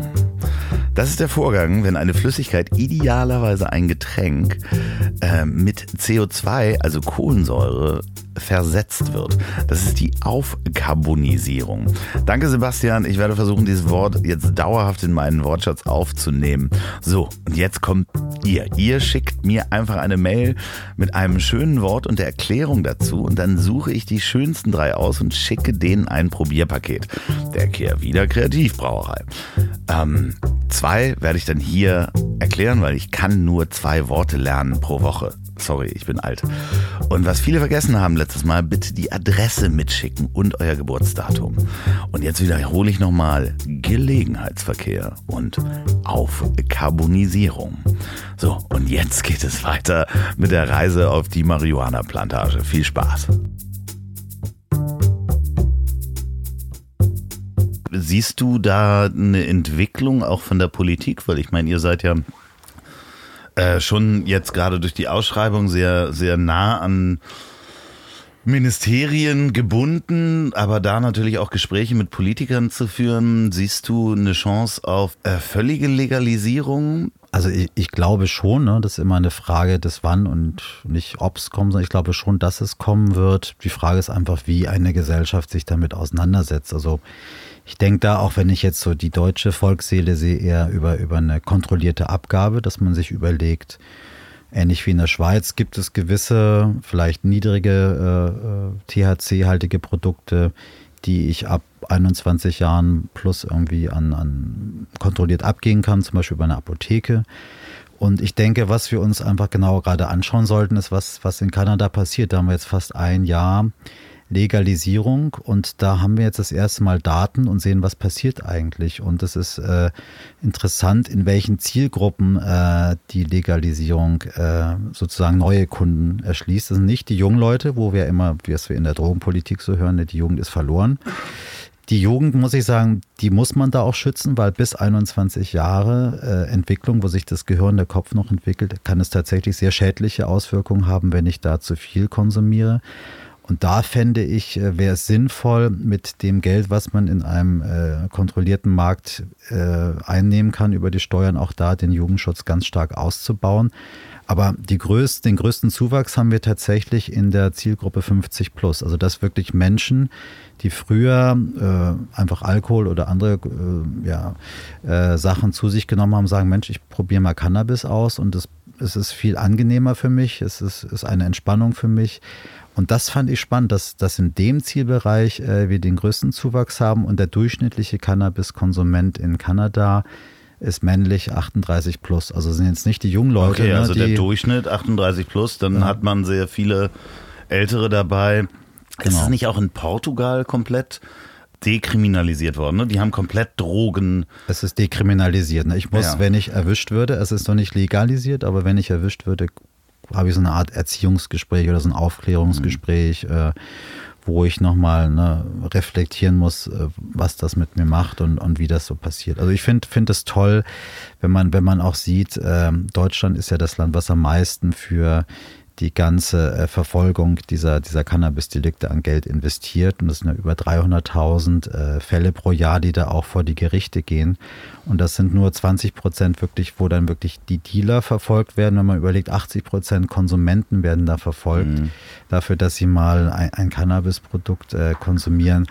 Das ist der Vorgang, wenn eine Flüssigkeit, idealerweise ein Getränk, äh, mit CO2, also Kohlensäure, versetzt wird. Das ist die Aufkarbonisierung. Danke, Sebastian. Ich werde versuchen, dieses Wort jetzt dauerhaft in meinen Wortschatz aufzunehmen. So, und jetzt kommt ihr. Ihr schickt mir einfach eine Mail mit einem schönen Wort und der Erklärung dazu und dann suche ich die schönsten drei aus und schicke denen ein Probierpaket. Der Kehrwieder Kreativbrauerei. Ähm, zwei werde ich dann hier erklären, weil ich kann nur zwei Worte lernen pro Woche. Sorry, ich bin alt. Und was viele vergessen haben letztes Mal, bitte die Adresse mitschicken und euer Geburtsdatum. Und jetzt wiederhole ich nochmal Gelegenheitsverkehr und Aufkarbonisierung. So, und jetzt geht es weiter mit der Reise auf die Marihuana-Plantage. Viel Spaß. Siehst du da eine Entwicklung auch von der Politik? Weil ich meine, ihr seid ja äh, schon jetzt gerade durch die Ausschreibung sehr, sehr nah an Ministerien gebunden, aber da natürlich auch Gespräche mit Politikern zu führen. Siehst du eine Chance auf äh, völlige Legalisierung? Also ich, ich glaube schon, ne, das ist immer eine Frage des Wann und nicht ob es kommt, sondern ich glaube schon, dass es kommen wird. Die Frage ist einfach, wie eine Gesellschaft sich damit auseinandersetzt. Also ich denke da, auch wenn ich jetzt so die deutsche Volksseele sehe, eher über, über eine kontrollierte Abgabe, dass man sich überlegt, ähnlich wie in der Schweiz gibt es gewisse, vielleicht niedrige äh, äh THC-haltige Produkte, die ich ab 21 Jahren plus irgendwie an, an kontrolliert abgehen kann, zum Beispiel bei einer Apotheke. Und ich denke, was wir uns einfach genau gerade anschauen sollten, ist, was, was in Kanada passiert. Da haben wir jetzt fast ein Jahr Legalisierung und da haben wir jetzt das erste Mal Daten und sehen, was passiert eigentlich. Und es ist äh, interessant, in welchen Zielgruppen äh, die Legalisierung äh, sozusagen neue Kunden erschließt. Das sind nicht die jungen Leute, wo wir immer, wie es wir in der Drogenpolitik so hören, die Jugend ist verloren. Die Jugend, muss ich sagen, die muss man da auch schützen, weil bis 21 Jahre äh, Entwicklung, wo sich das Gehirn, der Kopf noch entwickelt, kann es tatsächlich sehr schädliche Auswirkungen haben, wenn ich da zu viel konsumiere. Und da fände ich, äh, wäre es sinnvoll, mit dem Geld, was man in einem äh, kontrollierten Markt äh, einnehmen kann, über die Steuern auch da den Jugendschutz ganz stark auszubauen. Aber die größten, den größten Zuwachs haben wir tatsächlich in der Zielgruppe 50 plus. Also dass wirklich Menschen, die früher äh, einfach Alkohol oder andere äh, ja, äh, Sachen zu sich genommen haben, sagen, Mensch, ich probiere mal Cannabis aus und das, es ist viel angenehmer für mich, es ist, ist eine Entspannung für mich. Und das fand ich spannend, dass, dass in dem Zielbereich äh, wir den größten Zuwachs haben und der durchschnittliche Cannabis-Konsument in Kanada ist männlich 38 plus. Also sind jetzt nicht die jungen Leute. Okay, ne, also die, der Durchschnitt 38 plus, dann ja. hat man sehr viele Ältere dabei. Genau. Ist es nicht auch in Portugal komplett dekriminalisiert worden? Ne? Die haben komplett Drogen. Es ist dekriminalisiert. Ne? Ich muss, ja. wenn ich erwischt würde, es ist noch nicht legalisiert, aber wenn ich erwischt würde, habe ich so eine Art Erziehungsgespräch oder so ein Aufklärungsgespräch, mhm. äh, wo ich nochmal ne, reflektieren muss, äh, was das mit mir macht und, und wie das so passiert. Also ich finde finde es toll, wenn man, wenn man auch sieht, äh, Deutschland ist ja das Land, was am meisten für die ganze äh, Verfolgung dieser, dieser Cannabis-Delikte an Geld investiert. Und das sind ja über 300.000 äh, Fälle pro Jahr, die da auch vor die Gerichte gehen. Und das sind nur 20 Prozent wirklich, wo dann wirklich die Dealer verfolgt werden. Wenn man überlegt, 80 Prozent Konsumenten werden da verfolgt, mhm. dafür, dass sie mal ein, ein Cannabis-Produkt äh, konsumieren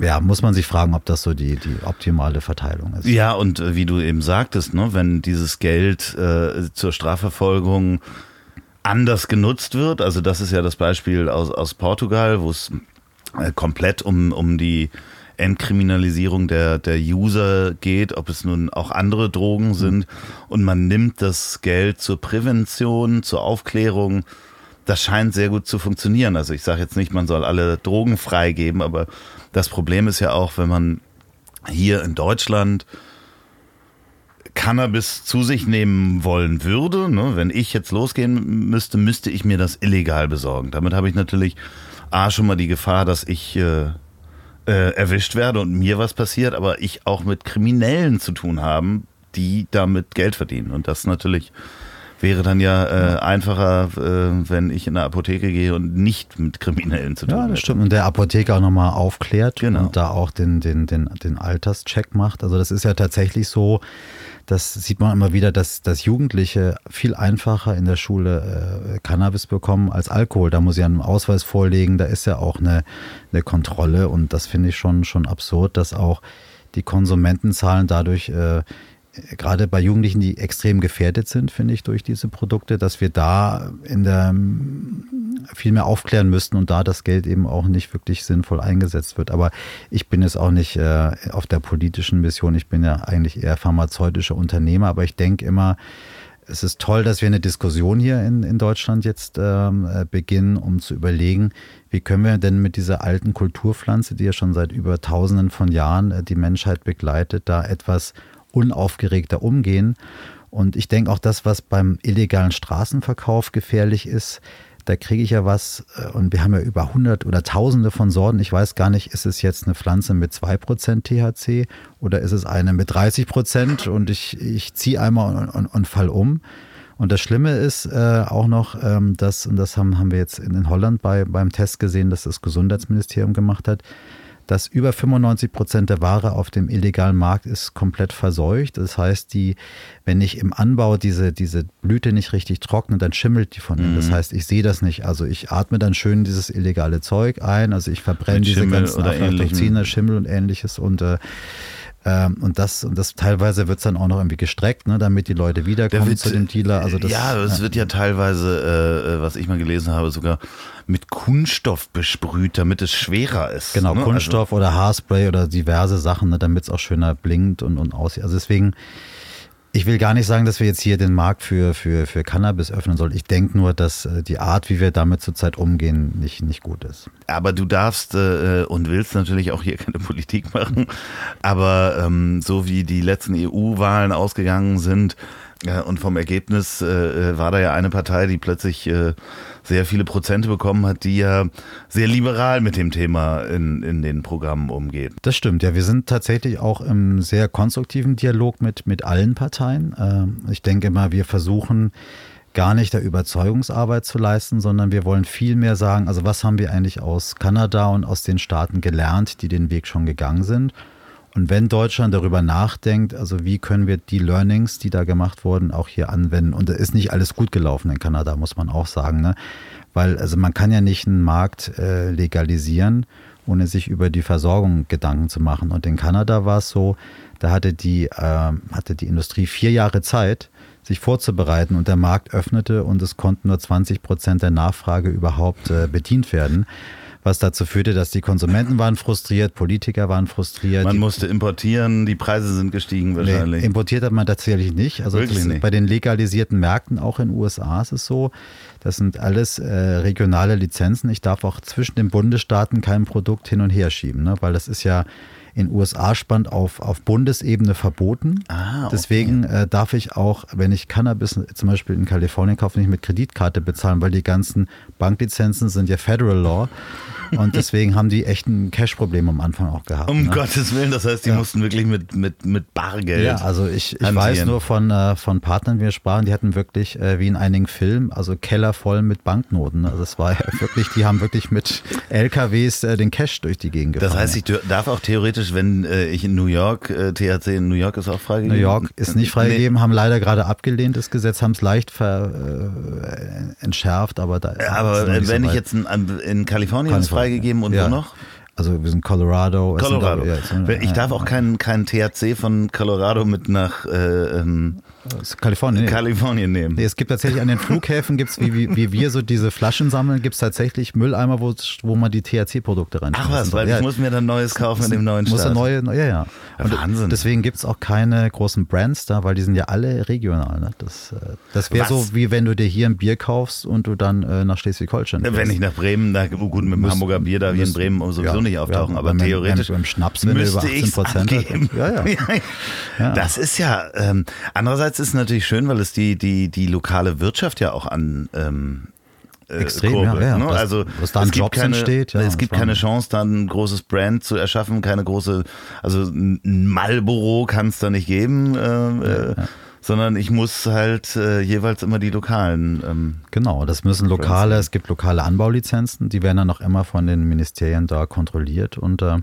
ja, muss man sich fragen, ob das so die, die optimale Verteilung ist. Ja, und äh, wie du eben sagtest, ne, wenn dieses Geld äh, zur Strafverfolgung anders genutzt wird. Also das ist ja das Beispiel aus, aus Portugal, wo es äh, komplett um, um die Entkriminalisierung der, der User geht, ob es nun auch andere Drogen sind. Und man nimmt das Geld zur Prävention, zur Aufklärung. Das scheint sehr gut zu funktionieren. Also ich sage jetzt nicht, man soll alle Drogen freigeben, aber das Problem ist ja auch, wenn man hier in Deutschland Cannabis zu sich nehmen wollen würde, ne, wenn ich jetzt losgehen müsste, müsste ich mir das illegal besorgen. Damit habe ich natürlich A schon mal die Gefahr, dass ich äh, äh, erwischt werde und mir was passiert, aber ich auch mit Kriminellen zu tun haben, die damit Geld verdienen. Und das natürlich wäre dann ja äh, einfacher, äh, wenn ich in eine Apotheke gehe und nicht mit Kriminellen zu tun habe. Ja, das stimmt. Und der Apotheker auch nochmal aufklärt genau. und da auch den, den, den, den Alterscheck macht. Also das ist ja tatsächlich so, das sieht man immer wieder, dass, dass Jugendliche viel einfacher in der Schule äh, Cannabis bekommen als Alkohol. Da muss ich einen Ausweis vorlegen, da ist ja auch eine, eine Kontrolle und das finde ich schon, schon absurd, dass auch die Konsumentenzahlen dadurch äh, gerade bei Jugendlichen, die extrem gefährdet sind, finde ich, durch diese Produkte, dass wir da in der viel mehr aufklären müssten und da das Geld eben auch nicht wirklich sinnvoll eingesetzt wird. Aber ich bin jetzt auch nicht äh, auf der politischen Mission. Ich bin ja eigentlich eher pharmazeutischer Unternehmer, aber ich denke immer, es ist toll, dass wir eine Diskussion hier in, in Deutschland jetzt ähm, äh, beginnen, um zu überlegen, wie können wir denn mit dieser alten Kulturpflanze, die ja schon seit über tausenden von Jahren äh, die Menschheit begleitet, da etwas unaufgeregter umgehen. Und ich denke auch das, was beim illegalen Straßenverkauf gefährlich ist, da kriege ich ja was, äh, und wir haben ja über hundert oder tausende von Sorten. Ich weiß gar nicht, ist es jetzt eine Pflanze mit 2% THC oder ist es eine mit 30% und ich, ich ziehe einmal und, und, und fall um. Und das Schlimme ist äh, auch noch, ähm, dass, und das haben, haben wir jetzt in, in Holland bei, beim Test gesehen, dass das Gesundheitsministerium gemacht hat, dass über 95 Prozent der Ware auf dem illegalen Markt ist komplett verseucht. Das heißt, die, wenn ich im Anbau diese, diese Blüte nicht richtig trockne, dann schimmelt die von innen. Mhm. Das heißt, ich sehe das nicht. Also ich atme dann schön dieses illegale Zeug ein. Also ich verbrenne diese ganzen Aflatoxine, Schimmel und ähnliches und äh, und das, und das teilweise wird es dann auch noch irgendwie gestreckt, ne, damit die Leute wiederkommen wird, zu dem Dealer. Also das, ja, es ja. wird ja teilweise, äh, äh, was ich mal gelesen habe, sogar mit Kunststoff besprüht, damit es schwerer ist. Genau, ne? Kunststoff also, oder Haarspray oder diverse Sachen, ne, damit es auch schöner blinkt und, und aussieht. Also deswegen ich will gar nicht sagen, dass wir jetzt hier den Markt für, für, für Cannabis öffnen sollen. Ich denke nur, dass äh, die Art, wie wir damit zurzeit umgehen, nicht, nicht gut ist. Aber du darfst äh, und willst natürlich auch hier keine Politik machen. Aber ähm, so wie die letzten EU-Wahlen ausgegangen sind, äh, und vom Ergebnis äh, war da ja eine Partei, die plötzlich äh, sehr viele Prozente bekommen hat, die ja sehr liberal mit dem Thema in, in den Programmen umgeht. Das stimmt, ja. Wir sind tatsächlich auch im sehr konstruktiven Dialog mit, mit allen Parteien. Ähm, ich denke mal, wir versuchen gar nicht der Überzeugungsarbeit zu leisten, sondern wir wollen viel mehr sagen, also was haben wir eigentlich aus Kanada und aus den Staaten gelernt, die den Weg schon gegangen sind. Und wenn Deutschland darüber nachdenkt, also wie können wir die Learnings, die da gemacht wurden, auch hier anwenden. Und da ist nicht alles gut gelaufen in Kanada, muss man auch sagen. Ne? Weil also man kann ja nicht einen Markt äh, legalisieren, ohne sich über die Versorgung Gedanken zu machen. Und in Kanada war es so, da hatte die, äh, hatte die Industrie vier Jahre Zeit, sich vorzubereiten und der Markt öffnete und es konnten nur 20 Prozent der Nachfrage überhaupt äh, bedient werden was dazu führte, dass die Konsumenten waren frustriert, Politiker waren frustriert. Man musste importieren, die Preise sind gestiegen wahrscheinlich. Nee, importiert hat man tatsächlich nicht. Also nicht. bei den legalisierten Märkten, auch in den USA ist es so, das sind alles äh, regionale Lizenzen. Ich darf auch zwischen den Bundesstaaten kein Produkt hin und her schieben, ne? weil das ist ja in USA spannt auf, auf Bundesebene verboten. Ah, okay. Deswegen äh, darf ich auch, wenn ich Cannabis zum Beispiel in Kalifornien kaufe, nicht mit Kreditkarte bezahlen, weil die ganzen Banklizenzen sind ja Federal Law. Und deswegen haben die echt ein Cash-Problem am Anfang auch gehabt. Um ne? Gottes Willen, das heißt, die ja. mussten wirklich mit, mit, mit Bargeld. Ja, also ich, ich weiß nur von, äh, von Partnern, die wir sprachen, die hatten wirklich, äh, wie in einigen Filmen, also Keller voll mit Banknoten. Also es war wirklich, die haben wirklich mit LKWs äh, den Cash durch die Gegend gefahren. Das heißt, ich darf auch theoretisch, wenn äh, ich in New York, äh, THC in New York ist auch freigegeben? New York ist nicht freigegeben, nee. haben leider gerade abgelehnt das Gesetz, haben es leicht ver, äh, entschärft, aber da. Aber wenn so ich jetzt in, in Kalifornien ist freigegeben und ja. wo noch? Also wir sind Colorado. Colorado. Sind, ja, ich darf auch keinen kein THC von Colorado mit nach äh, ähm, Kalifornien, Kalifornien nehmen. Nee, es gibt tatsächlich an den Flughäfen, gibt's, wie, wie, wie wir so diese Flaschen sammeln, gibt es tatsächlich Mülleimer, wo, wo man die THC-Produkte rein Ach was, weil ja, ich muss mir dann Neues kaufen in dem neuen muss Staat. Neue, ja, ja. Und Wahnsinn. Deswegen gibt es auch keine großen Brands da, weil die sind ja alle regional. Ne? Das, äh, das wäre so, wie wenn du dir hier ein Bier kaufst und du dann äh, nach Schleswig-Holstein Wenn ich nach Bremen, da, gut, mit dem Hamburger Bier da wie in Bremen sowieso ja, nicht auftauchen, ja, aber theoretisch beim Schnaps, wenn müsste über 18 Prozent ja, ja. Das ist ja, ähm, andererseits ist es natürlich schön, weil es die, die, die lokale Wirtschaft ja auch an ähm, äh, Extrem, kurbelt, ja, ja. Ne? also was da an Jobs keine, entsteht. Ja, es gibt keine Chance, da ein großes Brand zu erschaffen, keine große, also ein Marlboro kann es da nicht geben. Äh, äh, ja, sondern ich muss halt äh, jeweils immer die lokalen. Ähm, genau, das müssen lokale, es gibt lokale Anbaulizenzen, die werden dann auch immer von den Ministerien da kontrolliert und äh,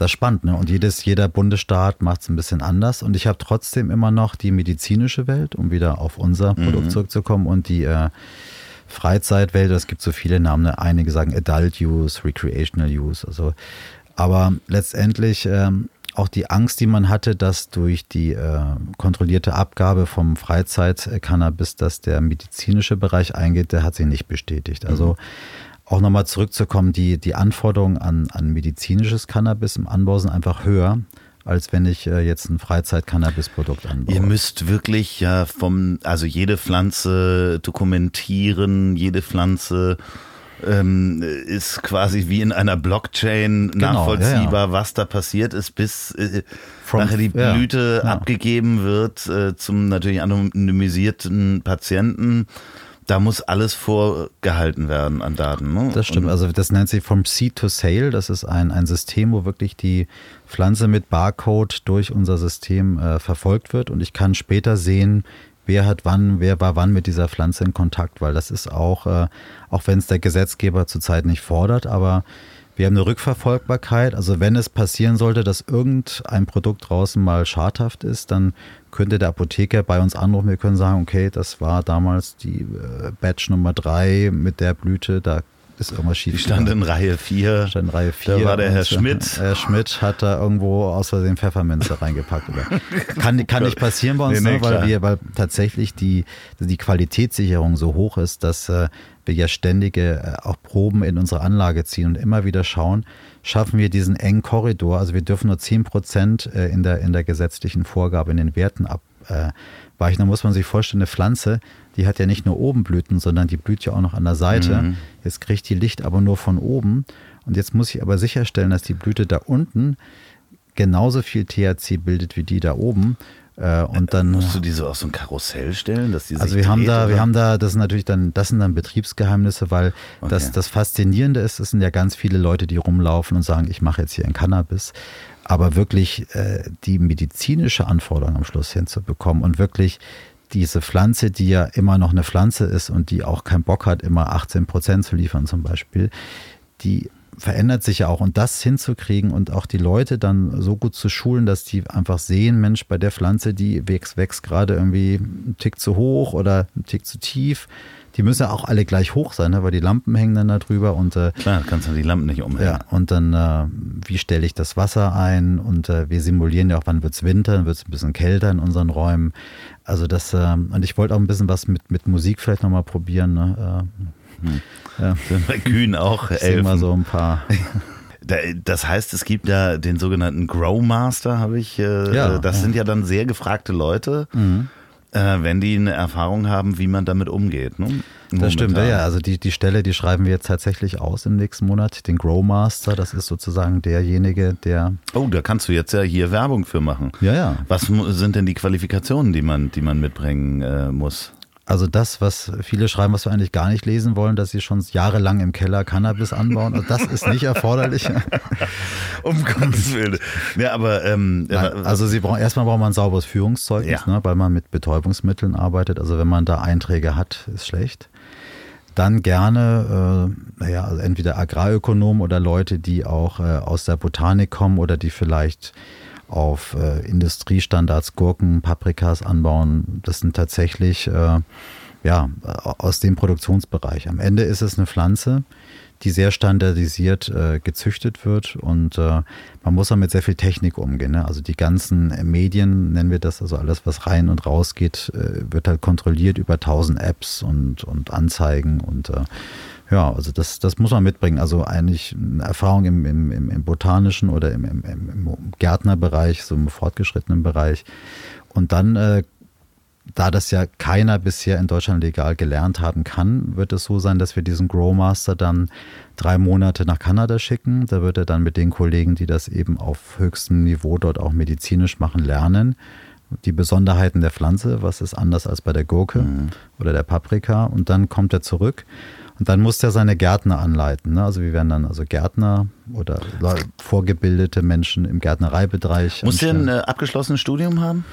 das ist spannend. Ne? Und jedes, jeder Bundesstaat macht es ein bisschen anders. Und ich habe trotzdem immer noch die medizinische Welt, um wieder auf unser mhm. Produkt zurückzukommen, und die äh, Freizeitwelt. Es gibt so viele Namen. Ne? Einige sagen Adult Use, Recreational Use. Also, aber letztendlich ähm, auch die Angst, die man hatte, dass durch die äh, kontrollierte Abgabe vom Freizeit-Cannabis, dass der medizinische Bereich eingeht, der hat sich nicht bestätigt. Also mhm auch nochmal zurückzukommen, die, die Anforderungen an, an medizinisches Cannabis im Anbau sind einfach höher, als wenn ich äh, jetzt ein Freizeit-Cannabis-Produkt anbaue. Ihr müsst wirklich ja vom, also jede Pflanze dokumentieren, jede Pflanze ähm, ist quasi wie in einer Blockchain genau, nachvollziehbar, ja, ja. was da passiert ist, bis äh, From, nachher die Blüte ja, abgegeben wird äh, zum natürlich anonymisierten Patienten da muss alles vorgehalten werden an Daten. Ne? Das stimmt. also das nennt sich vom Seed to Sale. Das ist ein, ein System, wo wirklich die Pflanze mit Barcode durch unser System äh, verfolgt wird. Und ich kann später sehen, wer hat wann, wer war wann mit dieser Pflanze in Kontakt, weil das ist auch, äh, auch wenn es der Gesetzgeber zurzeit nicht fordert, aber wir haben eine Rückverfolgbarkeit. Also wenn es passieren sollte, dass irgendein Produkt draußen mal schadhaft ist, dann könnte der Apotheker bei uns anrufen. Wir können sagen, okay, das war damals die äh, Batch Nummer drei mit der Blüte. Da ist irgendwas schief. Die stand in Reihe 4. Stand in Reihe 4. Da war der Herr Schmidt. Herr Schmidt hat da irgendwo aus Versehen Pfefferminze reingepackt. kann, kann nicht passieren bei uns, nee, nee, ne, weil, wir, weil tatsächlich die, die Qualitätssicherung so hoch ist, dass äh, wir ja ständige äh, auch Proben in unsere Anlage ziehen und immer wieder schauen, schaffen wir diesen engen Korridor. Also wir dürfen nur 10 Prozent äh, in der, in der gesetzlichen Vorgabe in den Werten abweichen. Da muss man sich vorstellen, eine Pflanze, die hat ja nicht nur oben Blüten, sondern die blüht ja auch noch an der Seite. Mhm. Jetzt kriegt die Licht aber nur von oben. Und jetzt muss ich aber sicherstellen, dass die Blüte da unten genauso viel THC bildet wie die da oben. Äh, und dann musst du die so auf so ein Karussell stellen, dass die Also wir haben da, oder? wir haben da, das sind natürlich dann, das sind dann Betriebsgeheimnisse, weil okay. das, das Faszinierende ist, es sind ja ganz viele Leute, die rumlaufen und sagen, ich mache jetzt hier ein Cannabis. Aber wirklich äh, die medizinische Anforderung am Schluss hinzubekommen und wirklich diese Pflanze, die ja immer noch eine Pflanze ist und die auch keinen Bock hat, immer 18 Prozent zu liefern zum Beispiel, die verändert sich ja auch. Und das hinzukriegen und auch die Leute dann so gut zu schulen, dass die einfach sehen, Mensch, bei der Pflanze, die wächst, wächst gerade irgendwie einen Tick zu hoch oder einen Tick zu tief. Die müssen ja auch alle gleich hoch sein, ne? weil die Lampen hängen dann da drüber. Und, äh, Klar, kannst du die Lampen nicht umhängen. Ja, und dann, äh, wie stelle ich das Wasser ein? Und äh, wir simulieren ja auch, wann wird es Winter, dann wird es ein bisschen kälter in unseren Räumen. Also das, äh, und ich wollte auch ein bisschen was mit, mit Musik vielleicht nochmal probieren. Ne? Äh, hm. ja. Bei Kühen auch. Ich mal so ein paar. Das heißt, es gibt ja den sogenannten Growmaster, habe ich. Äh, ja, das ja. sind ja dann sehr gefragte Leute. Mhm äh, wenn die eine Erfahrung haben, wie man damit umgeht. Ne? Das stimmt, ja. Also die, die Stelle, die schreiben wir jetzt tatsächlich aus im nächsten Monat. Den Growmaster, das ist sozusagen derjenige, der. Oh, da kannst du jetzt ja hier Werbung für machen. Ja, ja. Was sind denn die Qualifikationen, die man, die man mitbringen äh, muss? Also das, was viele schreiben, was wir eigentlich gar nicht lesen wollen, dass sie schon jahrelang im Keller Cannabis anbauen. Also das ist nicht erforderlich. um Gottes Willen. Ja, aber ähm, Nein, also sie brauchen erstmal braucht man ein sauberes Führungszeugnis, ja. ne, weil man mit Betäubungsmitteln arbeitet. Also wenn man da Einträge hat, ist schlecht. Dann gerne, äh, naja, also entweder Agrarökonomen oder Leute, die auch äh, aus der Botanik kommen oder die vielleicht auf äh, Industriestandards Gurken, Paprikas anbauen. Das sind tatsächlich äh, ja, aus dem Produktionsbereich. Am Ende ist es eine Pflanze, die sehr standardisiert äh, gezüchtet wird und äh, man muss auch mit sehr viel Technik umgehen. Ne? Also die ganzen Medien, nennen wir das, also alles, was rein und raus geht, äh, wird halt kontrolliert über tausend Apps und, und Anzeigen und äh, ja, also das, das muss man mitbringen. Also eigentlich eine Erfahrung im, im, im, im botanischen oder im, im, im Gärtnerbereich, so im fortgeschrittenen Bereich. Und dann, äh, da das ja keiner bisher in Deutschland legal gelernt haben kann, wird es so sein, dass wir diesen Growmaster dann drei Monate nach Kanada schicken. Da wird er dann mit den Kollegen, die das eben auf höchstem Niveau dort auch medizinisch machen, lernen die Besonderheiten der Pflanze, was ist anders als bei der Gurke mhm. oder der Paprika. Und dann kommt er zurück und dann muss der seine Gärtner anleiten. Ne? Also wir werden dann also Gärtner oder vorgebildete Menschen im Gärtnereibereich. Muss der ein äh, abgeschlossenes Studium haben?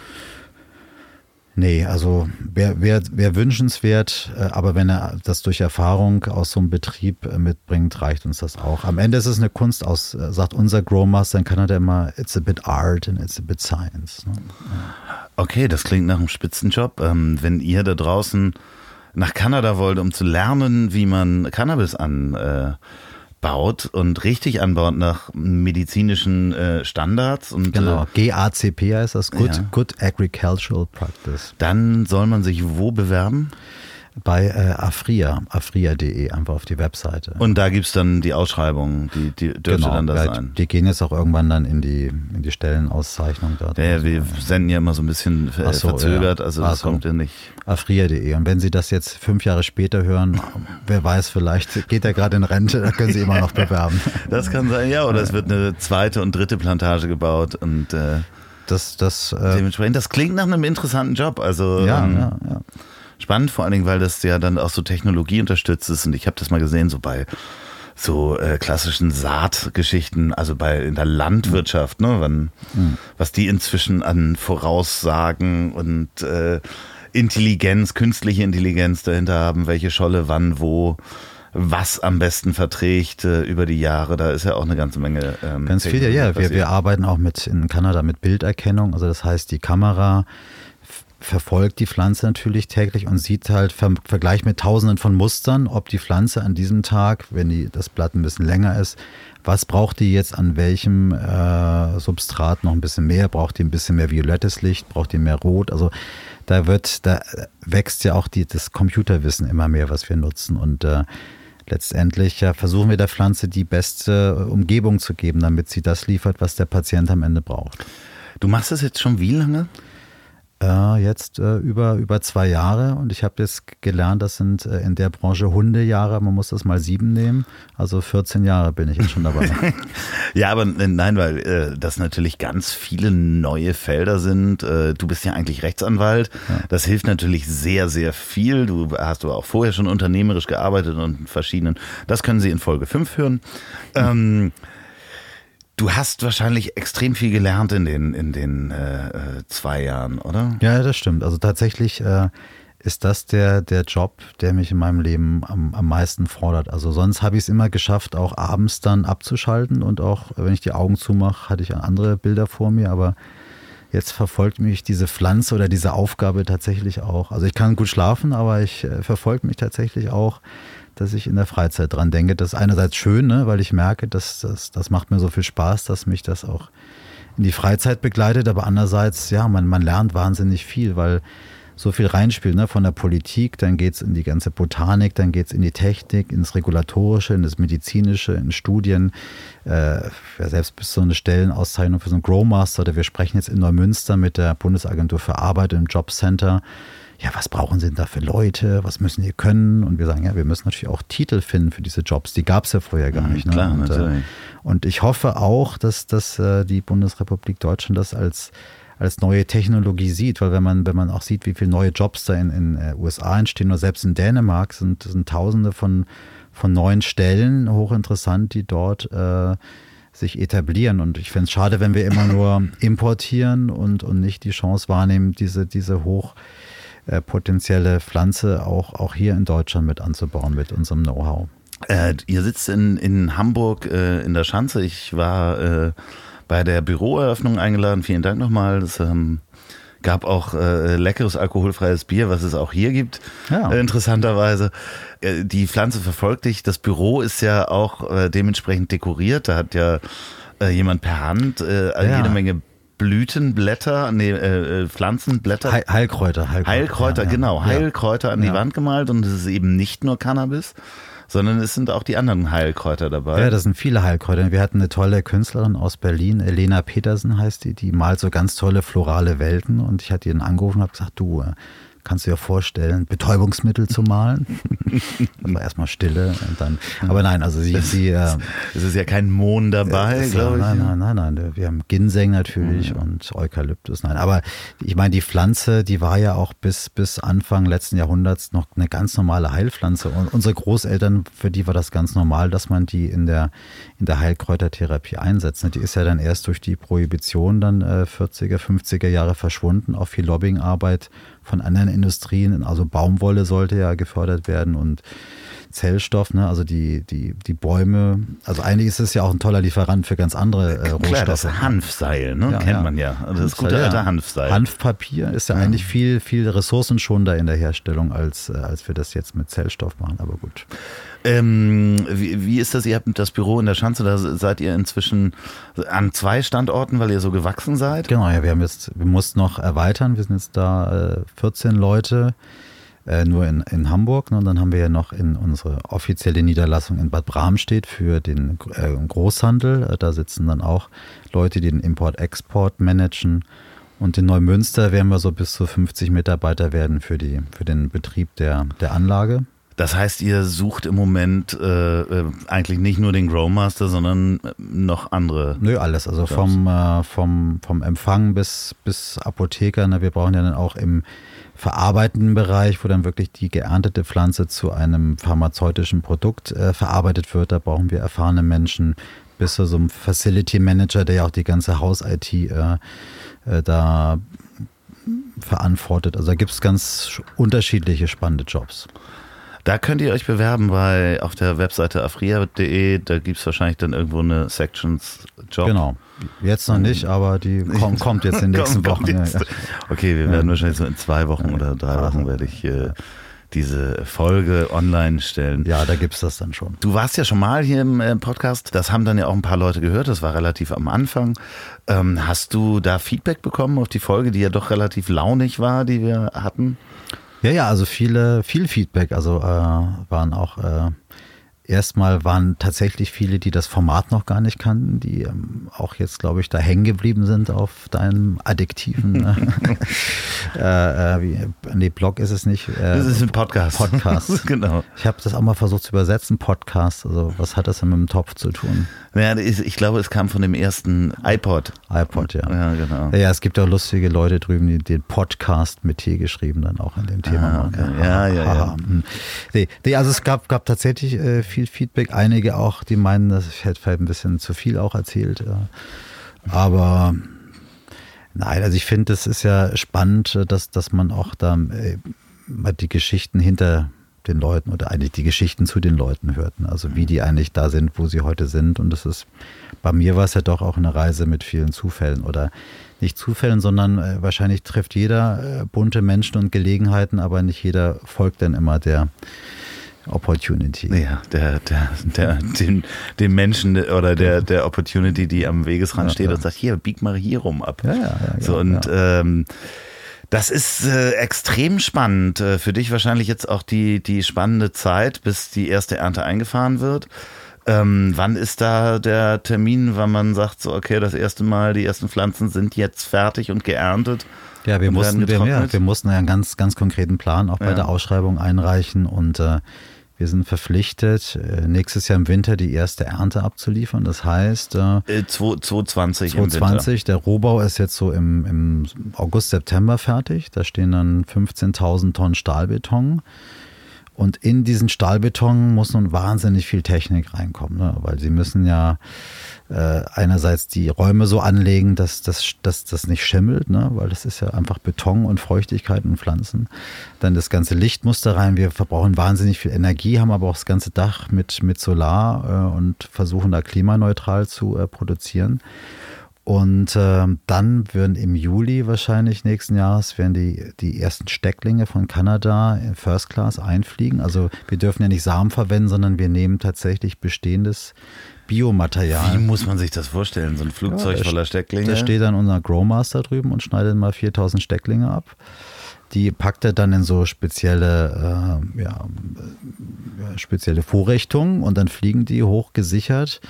Nee, also wäre wär, wär wünschenswert, äh, aber wenn er das durch Erfahrung aus so einem Betrieb äh, mitbringt, reicht uns das auch. Am Ende ist es eine Kunst aus, äh, sagt unser Growmaster, dann kann er immer, it's a bit art and it's a bit science. Ne? Okay, das klingt nach einem Spitzenjob. Ähm, wenn ihr da draußen nach Kanada wollte, um zu lernen, wie man Cannabis anbaut äh, und richtig anbaut nach medizinischen äh, Standards. Und, genau, äh, GACP heißt das, Good, ja. Good Agricultural Practice. Dann soll man sich wo bewerben? Bei äh, Afria, afria.de, einfach auf die Webseite. Und da gibt es dann die Ausschreibungen, die, die dürfte genau, dann da sein. Die gehen jetzt auch irgendwann dann in die, in die Stellenauszeichnung dort. Ja, wir senden ja immer so ein bisschen äh, so, verzögert, ja. also das so. kommt ja nicht. Afria.de. Und wenn Sie das jetzt fünf Jahre später hören, wer weiß, vielleicht geht er gerade in Rente, da können Sie immer noch bewerben. Das kann sein, ja, oder es wird eine zweite und dritte Plantage gebaut und äh, das, das, äh, dementsprechend, das klingt nach einem interessanten Job. Also ja, ähm, ja, ja spannend, vor allen Dingen, weil das ja dann auch so Technologie unterstützt ist. Und ich habe das mal gesehen, so bei so äh, klassischen Saatgeschichten, also bei in der Landwirtschaft, ne, wann, mhm. was die inzwischen an Voraussagen und äh, Intelligenz, künstliche Intelligenz dahinter haben, welche Scholle wann wo was am besten verträgt äh, über die Jahre. Da ist ja auch eine ganze Menge. Ähm, Ganz viel, ja. ja. Wir, wir arbeiten auch mit in Kanada mit Bilderkennung. Also das heißt, die Kamera verfolgt die Pflanze natürlich täglich und sieht halt ver Vergleich mit tausenden von Mustern, ob die Pflanze an diesem Tag, wenn die, das Blatt ein bisschen länger ist, was braucht die jetzt an welchem äh, Substrat noch ein bisschen mehr? Braucht die ein bisschen mehr violettes Licht? Braucht die mehr Rot? Also da wird, da wächst ja auch die, das Computerwissen immer mehr, was wir nutzen und äh, letztendlich ja, versuchen wir der Pflanze die beste Umgebung zu geben, damit sie das liefert, was der Patient am Ende braucht. Du machst das jetzt schon wie lange? Äh, jetzt äh, über, über zwei Jahre und ich habe jetzt gelernt, das sind äh, in der Branche Hundejahre, man muss das mal sieben nehmen, also 14 Jahre bin ich jetzt schon dabei. ja, aber nein, weil äh, das natürlich ganz viele neue Felder sind. Äh, du bist ja eigentlich Rechtsanwalt, ja. das hilft natürlich sehr, sehr viel. Du hast du auch vorher schon unternehmerisch gearbeitet und verschiedenen, das können Sie in Folge 5 hören. Ähm, Du hast wahrscheinlich extrem viel gelernt in den, in den äh, äh zwei Jahren, oder? Ja, das stimmt. Also tatsächlich äh, ist das der, der Job, der mich in meinem Leben am, am meisten fordert. Also sonst habe ich es immer geschafft, auch abends dann abzuschalten und auch, wenn ich die Augen zumache, hatte ich andere Bilder vor mir, aber jetzt verfolgt mich diese Pflanze oder diese Aufgabe tatsächlich auch. Also ich kann gut schlafen, aber ich äh, verfolgt mich tatsächlich auch, dass ich in der Freizeit dran denke. Das ist einerseits schön, ne, weil ich merke, dass das, das macht mir so viel Spaß, dass mich das auch in die Freizeit begleitet, aber andererseits, ja, man, man lernt wahnsinnig viel, weil so viel reinspielt, ne? von der Politik, dann geht es in die ganze Botanik, dann geht es in die Technik, ins Regulatorische, in das Medizinische, in Studien. Äh, ja, selbst bis so eine Stellenauszeichnung für so einen Growmaster oder wir sprechen jetzt in Neumünster mit der Bundesagentur für Arbeit im Jobcenter. Ja, was brauchen Sie denn da für Leute? Was müssen die können? Und wir sagen, ja, wir müssen natürlich auch Titel finden für diese Jobs. Die gab es ja vorher gar nicht. Ne? Klar, und, äh, und ich hoffe auch, dass, dass äh, die Bundesrepublik Deutschland das als als neue Technologie sieht, weil wenn man, wenn man auch sieht, wie viele neue Jobs da in den äh, USA entstehen oder selbst in Dänemark sind, sind tausende von, von neuen Stellen hochinteressant, die dort äh, sich etablieren. Und ich finde es schade, wenn wir immer nur importieren und, und nicht die Chance wahrnehmen, diese, diese hoch äh, potenzielle Pflanze auch, auch hier in Deutschland mit anzubauen mit unserem Know-how. Äh, ihr sitzt in, in Hamburg äh, in der Schanze. Ich war äh, bei der Büroeröffnung eingeladen. Vielen Dank nochmal. Es ähm, gab auch äh, leckeres alkoholfreies Bier, was es auch hier gibt, ja. äh, interessanterweise. Äh, die Pflanze verfolgt dich. Das Büro ist ja auch äh, dementsprechend dekoriert. Da hat ja äh, jemand per Hand ja. jede Menge Blütenblätter, nee, äh, Pflanzenblätter. Heil Heilkräuter, Heilkräuter. Heilkräuter, ja, genau. Heilkräuter an die Wand gemalt und es ist eben nicht nur Cannabis, sondern es sind auch die anderen Heilkräuter dabei. Ja, das sind viele Heilkräuter. Wir hatten eine tolle Künstlerin aus Berlin, Elena Petersen heißt die, die malt so ganz tolle florale Welten und ich hatte ihren angerufen und habe gesagt, du, äh, kannst du dir vorstellen, Betäubungsmittel zu malen. das war erstmal Stille und dann. Aber nein, also sie. sie äh, es ist ja kein Mohn dabei, äh, glaube ich. Nein, nein, nein, nein. Wir haben Ginseng natürlich mhm. und Eukalyptus. Nein, aber ich meine, die Pflanze, die war ja auch bis, bis Anfang letzten Jahrhunderts noch eine ganz normale Heilpflanze. Und unsere Großeltern, für die war das ganz normal, dass man die in der, in der Heilkräutertherapie einsetzt. Die ist ja dann erst durch die Prohibition dann äh, 40er, 50er Jahre verschwunden, auch viel Lobbyingarbeit von anderen Industrien. Also Baumwolle sollte ja gefördert werden und Zellstoff, ne? also die, die, die Bäume. Also eigentlich ist es ja auch ein toller Lieferant für ganz andere äh, Rohstoffe. Klar, das Hanfseil, ne? Ja, kennt ja. man ja. Also das gute alte Hanfseil. Hanfpapier ist ja, ja, eigentlich viel, viel ressourcenschonender in der Herstellung, als, äh, als wir das jetzt mit Zellstoff machen, aber gut. Ähm, wie, wie, ist das? Ihr habt das Büro in der Schanze, da seid ihr inzwischen an zwei Standorten, weil ihr so gewachsen seid? Genau, ja, wir haben jetzt, wir mussten noch erweitern, wir sind jetzt da äh, 14 Leute. Äh, nur in, in Hamburg. Ne? Und dann haben wir ja noch in unsere offizielle Niederlassung in Bad Bramstedt für den äh, Großhandel. Äh, da sitzen dann auch Leute, die den Import-Export managen. Und in Neumünster werden wir so bis zu 50 Mitarbeiter werden für, die, für den Betrieb der, der Anlage. Das heißt, ihr sucht im Moment äh, äh, eigentlich nicht nur den Growmaster, sondern äh, noch andere. Nö, alles. Also vom, äh, vom, vom Empfang bis, bis Apotheker. Ne? Wir brauchen ja dann auch im verarbeitenden Bereich, wo dann wirklich die geerntete Pflanze zu einem pharmazeutischen Produkt äh, verarbeitet wird. Da brauchen wir erfahrene Menschen, bis zu so einem Facility Manager, der ja auch die ganze Haus-IT äh, da verantwortet. Also da gibt es ganz unterschiedliche spannende Jobs. Da könnt ihr euch bewerben bei auf der Webseite afria.de. Da gibt es wahrscheinlich dann irgendwo eine Sections Job. Genau. Jetzt noch nicht, aber die kommt, kommt jetzt in den nächsten Wochen. Jetzt. Ja, ja. Okay, wir werden wahrscheinlich so in zwei Wochen oder drei Wochen werde ich äh, diese Folge online stellen. Ja, da gibt es das dann schon. Du warst ja schon mal hier im äh, Podcast. Das haben dann ja auch ein paar Leute gehört. Das war relativ am Anfang. Ähm, hast du da Feedback bekommen auf die Folge, die ja doch relativ launig war, die wir hatten? Ja, ja, also viele, viel Feedback. Also äh, waren auch äh, erstmal waren tatsächlich viele, die das Format noch gar nicht kannten, die ähm, auch jetzt, glaube ich, da hängen geblieben sind auf deinem Addiktiven. äh, äh, wie, nee, Blog ist es nicht. Äh, das ist ein Podcast. Podcast. genau. Ich habe das auch mal versucht zu übersetzen, Podcast. Also was hat das denn mit dem Topf zu tun? Ja, ich glaube, es kam von dem ersten iPod. iPod, ja. Ja, genau. Ja, es gibt auch lustige Leute drüben, die den Podcast mit T geschrieben dann auch in dem Thema. Ah, okay. Ja, ja, ja. ja. Nee, nee, also es gab, gab tatsächlich äh, viel Feedback. Einige auch, die meinen, das hätte vielleicht ein bisschen zu viel auch erzählt. Aber nein, also ich finde, es ist ja spannend, dass, dass man auch da äh, die Geschichten hinter den Leuten oder eigentlich die Geschichten zu den Leuten hört. Ne? Also wie die eigentlich da sind, wo sie heute sind. Und das ist, bei mir war es ja doch auch eine Reise mit vielen Zufällen oder nicht Zufällen, sondern äh, wahrscheinlich trifft jeder äh, bunte Menschen und Gelegenheiten, aber nicht jeder folgt dann immer der Opportunity. Ja, der, der, der, dem, dem Menschen oder der, der Opportunity, die am Wegesrand ja, steht ja. und sagt, hier, bieg mal hier rum ab. Ja, ja, ja. So, und ähm, das ist äh, extrem spannend. Äh, für dich wahrscheinlich jetzt auch die, die spannende Zeit, bis die erste Ernte eingefahren wird. Ähm, wann ist da der Termin, wann man sagt, so, okay, das erste Mal, die ersten Pflanzen sind jetzt fertig und geerntet? Ja, wir mussten, wir, ja, wir mussten einen ganz, ganz konkreten Plan auch bei ja. der Ausschreibung einreichen und äh, wir sind verpflichtet, äh, nächstes Jahr im Winter die erste Ernte abzuliefern. Das heißt, äh, 2020 2020 der Rohbau ist jetzt so im, im August, September fertig. Da stehen dann 15.000 Tonnen Stahlbeton. Und in diesen Stahlbeton muss nun wahnsinnig viel Technik reinkommen, ne? weil sie müssen ja äh, einerseits die Räume so anlegen, dass das nicht schimmelt, ne? weil das ist ja einfach Beton und Feuchtigkeit und Pflanzen. Dann das ganze Licht muss da rein. Wir verbrauchen wahnsinnig viel Energie, haben aber auch das ganze Dach mit, mit Solar äh, und versuchen da klimaneutral zu äh, produzieren. Und äh, dann werden im Juli wahrscheinlich nächsten Jahres werden die, die ersten Stecklinge von Kanada in First Class einfliegen. Also wir dürfen ja nicht Samen verwenden, sondern wir nehmen tatsächlich bestehendes Biomaterial. Wie muss man sich das vorstellen? So ein Flugzeug ja, voller Stecklinge? Da steht dann unser Growmaster drüben und schneidet mal 4000 Stecklinge ab. Die packt er dann in so spezielle, äh, ja, äh, spezielle Vorrichtungen und dann fliegen die hochgesichert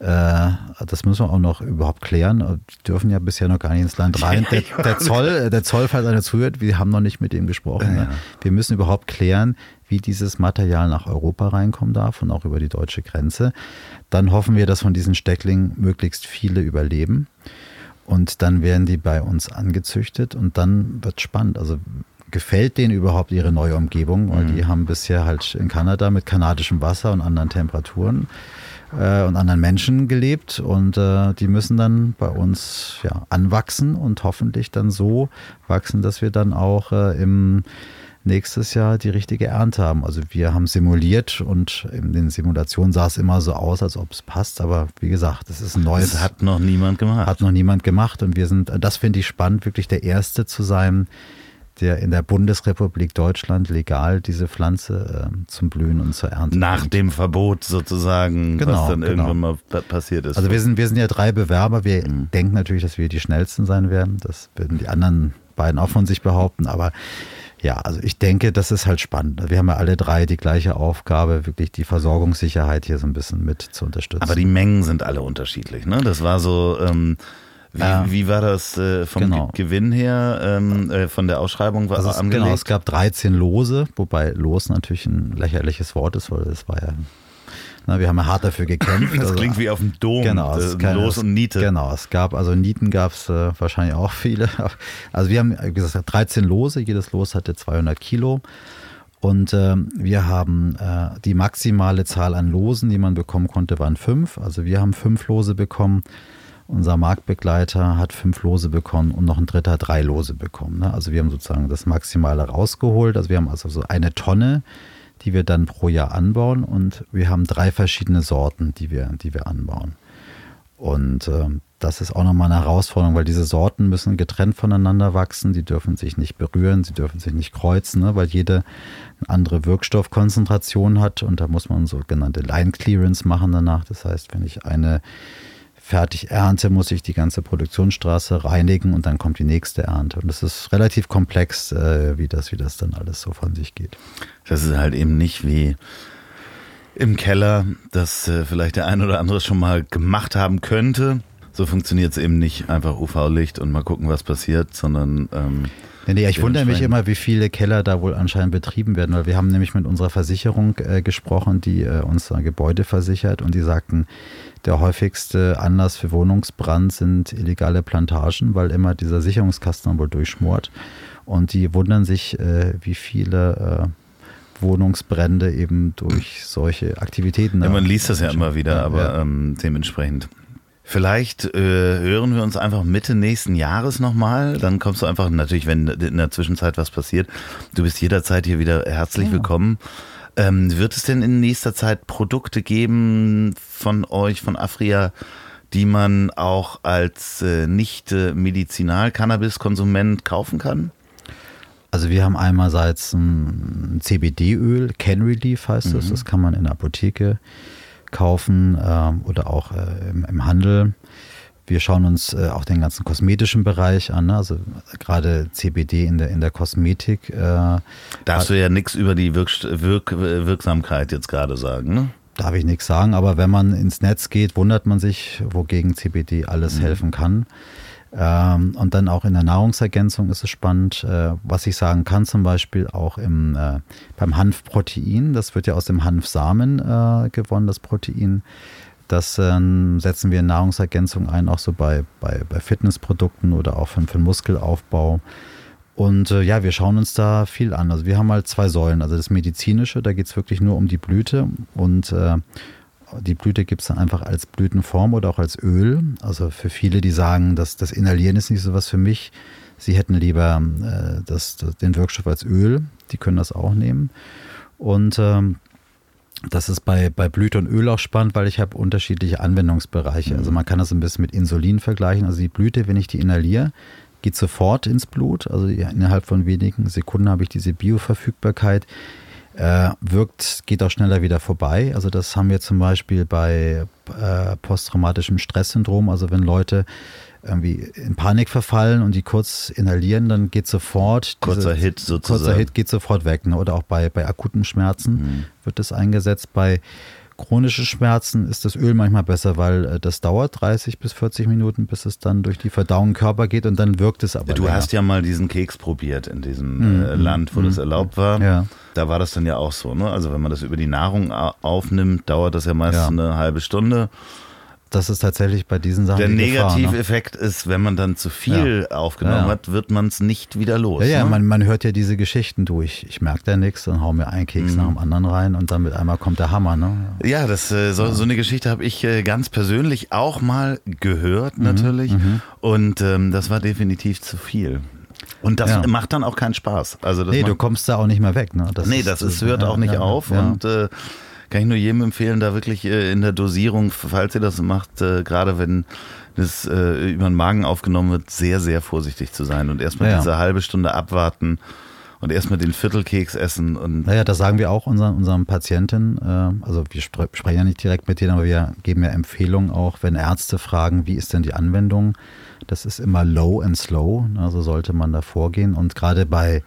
das müssen wir auch noch überhaupt klären. Die dürfen ja bisher noch gar nicht ins Land rein. Der, der Zoll, der Zoll, falls einer zuhört, wir haben noch nicht mit ihm gesprochen. Ne? Wir müssen überhaupt klären, wie dieses Material nach Europa reinkommen darf und auch über die deutsche Grenze. Dann hoffen wir, dass von diesen Stecklingen möglichst viele überleben. Und dann werden die bei uns angezüchtet und dann wird spannend. Also gefällt denen überhaupt ihre neue Umgebung? Weil mhm. die haben bisher halt in Kanada mit kanadischem Wasser und anderen Temperaturen äh, und anderen Menschen gelebt und äh, die müssen dann bei uns ja, anwachsen und hoffentlich dann so wachsen, dass wir dann auch äh, im nächstes Jahr die richtige Ernte haben. Also wir haben simuliert und in den Simulationen sah es immer so aus, als ob es passt. Aber wie gesagt, das ist ein neues. Das hat noch niemand gemacht. Hat noch niemand gemacht. Und wir sind, das finde ich spannend, wirklich der Erste zu sein, der in der Bundesrepublik Deutschland legal diese Pflanze äh, zum Blühen und zur Ernte Nach bringt. dem Verbot sozusagen, genau, was dann genau. irgendwann mal passiert ist. Also wir sind, wir sind ja drei Bewerber. Wir mhm. denken natürlich, dass wir die schnellsten sein werden. Das würden die anderen beiden auch von sich behaupten. Aber ja, also ich denke, das ist halt spannend. Wir haben ja alle drei die gleiche Aufgabe, wirklich die Versorgungssicherheit hier so ein bisschen mit zu unterstützen. Aber die Mengen sind alle unterschiedlich. Ne? Das war so... Ähm wie, äh, wie war das äh, vom genau. Gewinn her, ähm, äh, von der Ausschreibung war also es, Genau, es gab 13 Lose, wobei Los natürlich ein lächerliches Wort ist, weil es war ja na, wir haben ja hart dafür gekämpft. Das also, klingt wie auf dem Dom. Genau, es keine, Los und Niete. Genau, es gab, also Nieten gab es äh, wahrscheinlich auch viele. Also wir haben, wie gesagt, 13 Lose, jedes Los hatte 200 Kilo. Und äh, wir haben äh, die maximale Zahl an Losen, die man bekommen konnte, waren fünf. Also wir haben fünf Lose bekommen. Unser Marktbegleiter hat fünf Lose bekommen und noch ein dritter drei Lose bekommen. Ne? Also wir haben sozusagen das Maximale rausgeholt. Also wir haben also so eine Tonne, die wir dann pro Jahr anbauen und wir haben drei verschiedene Sorten, die wir, die wir anbauen. Und äh, das ist auch nochmal eine Herausforderung, weil diese Sorten müssen getrennt voneinander wachsen, die dürfen sich nicht berühren, sie dürfen sich nicht kreuzen, ne, weil jede eine andere Wirkstoffkonzentration hat und da muss man sogenannte Line Clearance machen danach. Das heißt, wenn ich eine fertig ernte, muss ich die ganze Produktionsstraße reinigen und dann kommt die nächste Ernte. Und es ist relativ komplex, äh, wie, das, wie das dann alles so von sich geht. Das ist halt eben nicht wie im Keller, das äh, vielleicht der ein oder andere schon mal gemacht haben könnte. So funktioniert es eben nicht einfach UV-Licht und mal gucken, was passiert, sondern ähm, Nee, nee, ich wundere mich immer, wie viele Keller da wohl anscheinend betrieben werden, weil wir haben nämlich mit unserer Versicherung äh, gesprochen, die äh, unser Gebäude versichert und die sagten, der häufigste Anlass für Wohnungsbrand sind illegale Plantagen, weil immer dieser Sicherungskasten wohl durchschmort. Und die wundern sich, äh, wie viele äh, Wohnungsbrände eben durch solche Aktivitäten. Ja, man liest das ja immer wieder, aber ja. ähm, dementsprechend. Vielleicht äh, hören wir uns einfach Mitte nächsten Jahres nochmal. Dann kommst du einfach, natürlich, wenn in der Zwischenzeit was passiert, du bist jederzeit hier wieder herzlich ja. willkommen. Ähm, wird es denn in nächster Zeit Produkte geben von euch, von Afria, die man auch als äh, nicht äh, Medizinal-Cannabis-Konsument kaufen kann? Also wir haben einerseits ein CBD-Öl, Can Relief heißt das, mhm. das kann man in der Apotheke kaufen äh, oder auch äh, im, im, Handel. Wir schauen uns äh, auch den ganzen kosmetischen Bereich an, ne? also gerade CBD in der, in der Kosmetik. Äh, Darfst du ja nichts über die Wirk Wirk Wirksamkeit jetzt gerade sagen, ne? Darf ich nichts sagen, aber wenn man ins Netz geht, wundert man sich, wogegen CBD alles mhm. helfen kann. Ähm, und dann auch in der Nahrungsergänzung ist es spannend, äh, was ich sagen kann, zum Beispiel auch im, äh, beim Hanfprotein. Das wird ja aus dem Hanfsamen äh, gewonnen, das Protein. Das ähm, setzen wir in Nahrungsergänzung ein, auch so bei, bei, bei Fitnessprodukten oder auch für, für Muskelaufbau. Und äh, ja, wir schauen uns da viel an. Also wir haben halt zwei Säulen. Also das Medizinische, da geht es wirklich nur um die Blüte und äh, die Blüte gibt es dann einfach als Blütenform oder auch als Öl. Also für viele, die sagen, dass das Inhalieren ist nicht so was für mich. Sie hätten lieber äh, das, den Wirkstoff als Öl. Die können das auch nehmen. Und ähm, das ist bei, bei Blüte und Öl auch spannend, weil ich habe unterschiedliche Anwendungsbereiche. Also man kann das ein bisschen mit Insulin vergleichen. Also die Blüte, wenn ich die inhaliere, geht sofort ins Blut. Also innerhalb von wenigen Sekunden habe ich diese Bioverfügbarkeit äh, wirkt, geht auch schneller wieder vorbei. Also das haben wir zum Beispiel bei äh, posttraumatischem Stresssyndrom. Also wenn Leute irgendwie in Panik verfallen und die kurz inhalieren, dann geht sofort kurzer diese, Hit sozusagen. Kurzer Hit geht sofort weg. Ne? Oder auch bei, bei akuten Schmerzen mhm. wird das eingesetzt. Bei chronische Schmerzen ist das Öl manchmal besser, weil äh, das dauert 30 bis 40 Minuten, bis es dann durch die Verdauung Körper geht und dann wirkt es aber. Du länger. hast ja mal diesen Keks probiert in diesem mhm. äh, Land, wo mhm. das erlaubt war. Ja. Da war das dann ja auch so. Ne? Also wenn man das über die Nahrung aufnimmt, dauert das ja meistens ja. eine halbe Stunde das ist tatsächlich bei diesen Sachen. Der Negativeffekt ne? ist, wenn man dann zu viel ja. aufgenommen ja. hat, wird man es nicht wieder los. Ja, ja, ne? man, man hört ja diese Geschichten durch. Ich merke da nichts, dann hau mir einen Keks mhm. nach dem anderen rein und dann mit einmal kommt der Hammer. Ne? Ja, das, äh, so, so, eine Geschichte habe ich äh, ganz persönlich auch mal gehört, mhm. natürlich. Mhm. Und ähm, das war definitiv zu viel. Und das ja. macht dann auch keinen Spaß. Also das nee, du kommst da auch nicht mehr weg. Ne? Das nee, das ist, hört auch nicht auf. Und äh, kann ich nur jedem empfehlen, da wirklich äh, in der Dosierung, falls ihr das macht, äh, gerade wenn das äh, über den Magen aufgenommen wird, sehr, sehr vorsichtig zu sein und erstmal ja. diese halbe Stunde abwarten und erstmal den Viertelkeks essen. Und naja, das sagen wir auch unseren, unseren Patienten. Also wir spre sprechen ja nicht direkt mit denen, aber wir geben ja Empfehlungen auch, wenn Ärzte fragen, wie ist denn die Anwendung. Das ist immer low and slow, also sollte man da vorgehen. Und gerade bei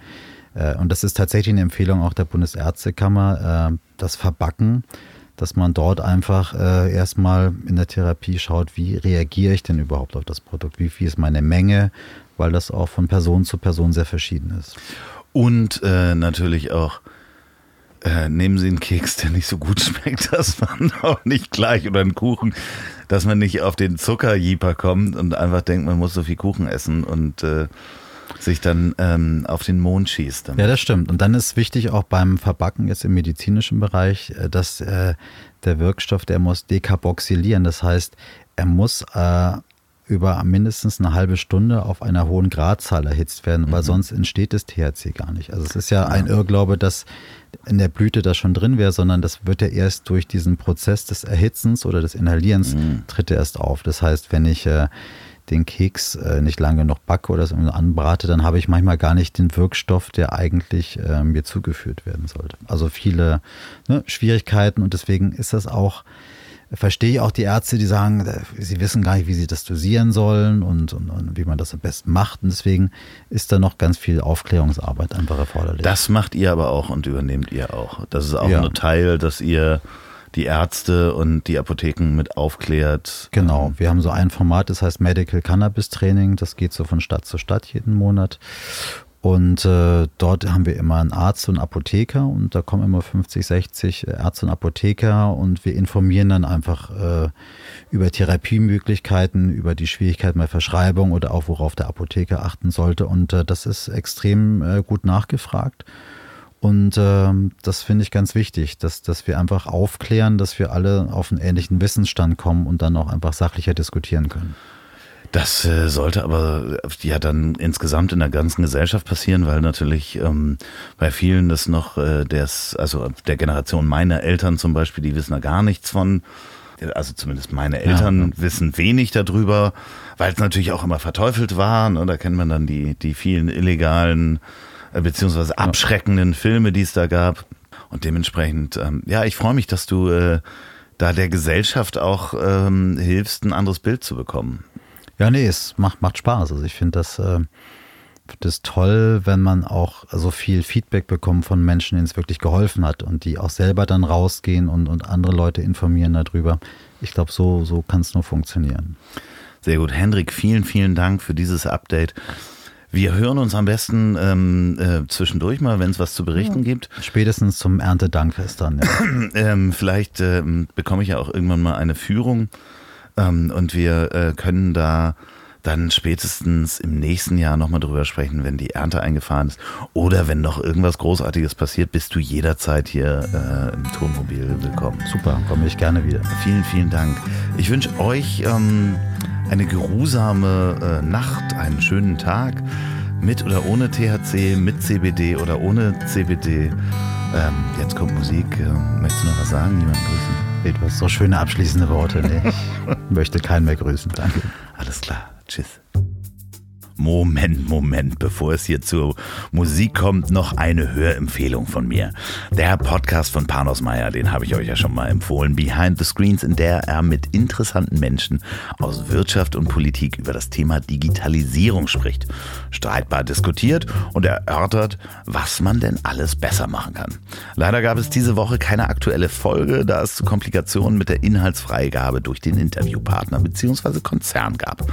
und das ist tatsächlich eine Empfehlung auch der Bundesärztekammer, das Verbacken, dass man dort einfach äh, erstmal in der Therapie schaut, wie reagiere ich denn überhaupt auf das Produkt, wie viel ist meine Menge, weil das auch von Person zu Person sehr verschieden ist. Und äh, natürlich auch, äh, nehmen Sie einen Keks, der nicht so gut schmeckt, dass man auch nicht gleich oder einen Kuchen, dass man nicht auf den Zuckerjeeper kommt und einfach denkt, man muss so viel Kuchen essen und äh, sich dann ähm, auf den Mond schießt. Damit. Ja, das stimmt. Und dann ist wichtig auch beim Verbacken jetzt im medizinischen Bereich, äh, dass äh, der Wirkstoff, der muss dekarboxylieren. Das heißt, er muss äh, über mindestens eine halbe Stunde auf einer hohen Gradzahl erhitzt werden, weil mhm. sonst entsteht das THC gar nicht. Also es ist ja, ja ein Irrglaube, dass in der Blüte das schon drin wäre, sondern das wird ja erst durch diesen Prozess des Erhitzens oder des Inhalierens mhm. tritt er erst auf. Das heißt, wenn ich äh, den Keks äh, nicht lange noch backe oder so anbrate, dann habe ich manchmal gar nicht den Wirkstoff, der eigentlich äh, mir zugeführt werden sollte. Also viele ne, Schwierigkeiten und deswegen ist das auch, verstehe ich auch die Ärzte, die sagen, äh, sie wissen gar nicht, wie sie das dosieren sollen und, und, und, wie man das am besten macht. Und deswegen ist da noch ganz viel Aufklärungsarbeit einfach erforderlich. Das macht ihr aber auch und übernehmt ihr auch. Das ist auch ja. ein Teil, dass ihr die Ärzte und die Apotheken mit aufklärt. Genau, wir haben so ein Format, das heißt Medical Cannabis Training. Das geht so von Stadt zu Stadt jeden Monat. Und äh, dort haben wir immer einen Arzt und Apotheker und da kommen immer 50, 60 Ärzte und Apotheker und wir informieren dann einfach äh, über Therapiemöglichkeiten, über die Schwierigkeiten bei Verschreibung oder auch worauf der Apotheker achten sollte. Und äh, das ist extrem äh, gut nachgefragt. Und ähm, das finde ich ganz wichtig, dass, dass wir einfach aufklären, dass wir alle auf einen ähnlichen Wissensstand kommen und dann auch einfach sachlicher diskutieren können. Das äh, sollte aber ja dann insgesamt in der ganzen Gesellschaft passieren, weil natürlich ähm, bei vielen das noch äh, des, also der Generation meiner Eltern zum Beispiel, die wissen da gar nichts von. Also zumindest meine Eltern ja. wissen wenig darüber, weil es natürlich auch immer verteufelt war. Ne? Da kennt man dann die, die vielen illegalen äh, beziehungsweise abschreckenden Filme, die es da gab. Und dementsprechend, ähm, ja, ich freue mich, dass du äh, da der Gesellschaft auch ähm, hilfst, ein anderes Bild zu bekommen. Ja, nee, es macht, macht Spaß. Also ich finde das, äh, das toll, wenn man auch so viel Feedback bekommt von Menschen, denen es wirklich geholfen hat und die auch selber dann rausgehen und, und andere Leute informieren darüber. Ich glaube, so, so kann es nur funktionieren. Sehr gut. Hendrik, vielen, vielen Dank für dieses Update. Wir hören uns am besten ähm, äh, zwischendurch mal, wenn es was zu berichten ja. gibt. Spätestens zum Erntedankfest dann. Ja. ähm, vielleicht ähm, bekomme ich ja auch irgendwann mal eine Führung ähm, und wir äh, können da dann spätestens im nächsten Jahr nochmal drüber sprechen, wenn die Ernte eingefahren ist. Oder wenn noch irgendwas Großartiges passiert, bist du jederzeit hier äh, im Tonmobil willkommen. Super, komme ich gerne wieder. Vielen, vielen Dank. Ich wünsche euch ähm, eine geruhsame äh, Nacht, einen schönen Tag. Mit oder ohne THC, mit CBD oder ohne CBD. Ähm, jetzt kommt Musik. Äh, möchtest du noch was sagen? Jemand grüßen? Hast so schöne abschließende Worte. Nee, ich möchte keinen mehr grüßen. Danke. Alles klar. Tschüss. Moment, Moment, bevor es hier zur Musik kommt, noch eine Hörempfehlung von mir. Der Podcast von Panos Meyer, den habe ich euch ja schon mal empfohlen, Behind the Screens, in der er mit interessanten Menschen aus Wirtschaft und Politik über das Thema Digitalisierung spricht, streitbar diskutiert und erörtert, was man denn alles besser machen kann. Leider gab es diese Woche keine aktuelle Folge, da es zu Komplikationen mit der Inhaltsfreigabe durch den Interviewpartner bzw. Konzern gab.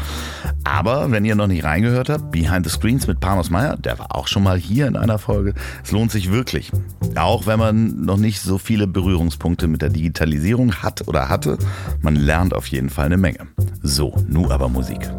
Aber wenn ihr noch nicht reingehört gehört habt, Behind the Screens mit Panos Meyer, der war auch schon mal hier in einer Folge. Es lohnt sich wirklich. Auch wenn man noch nicht so viele Berührungspunkte mit der Digitalisierung hat oder hatte, man lernt auf jeden Fall eine Menge. So, nun aber Musik.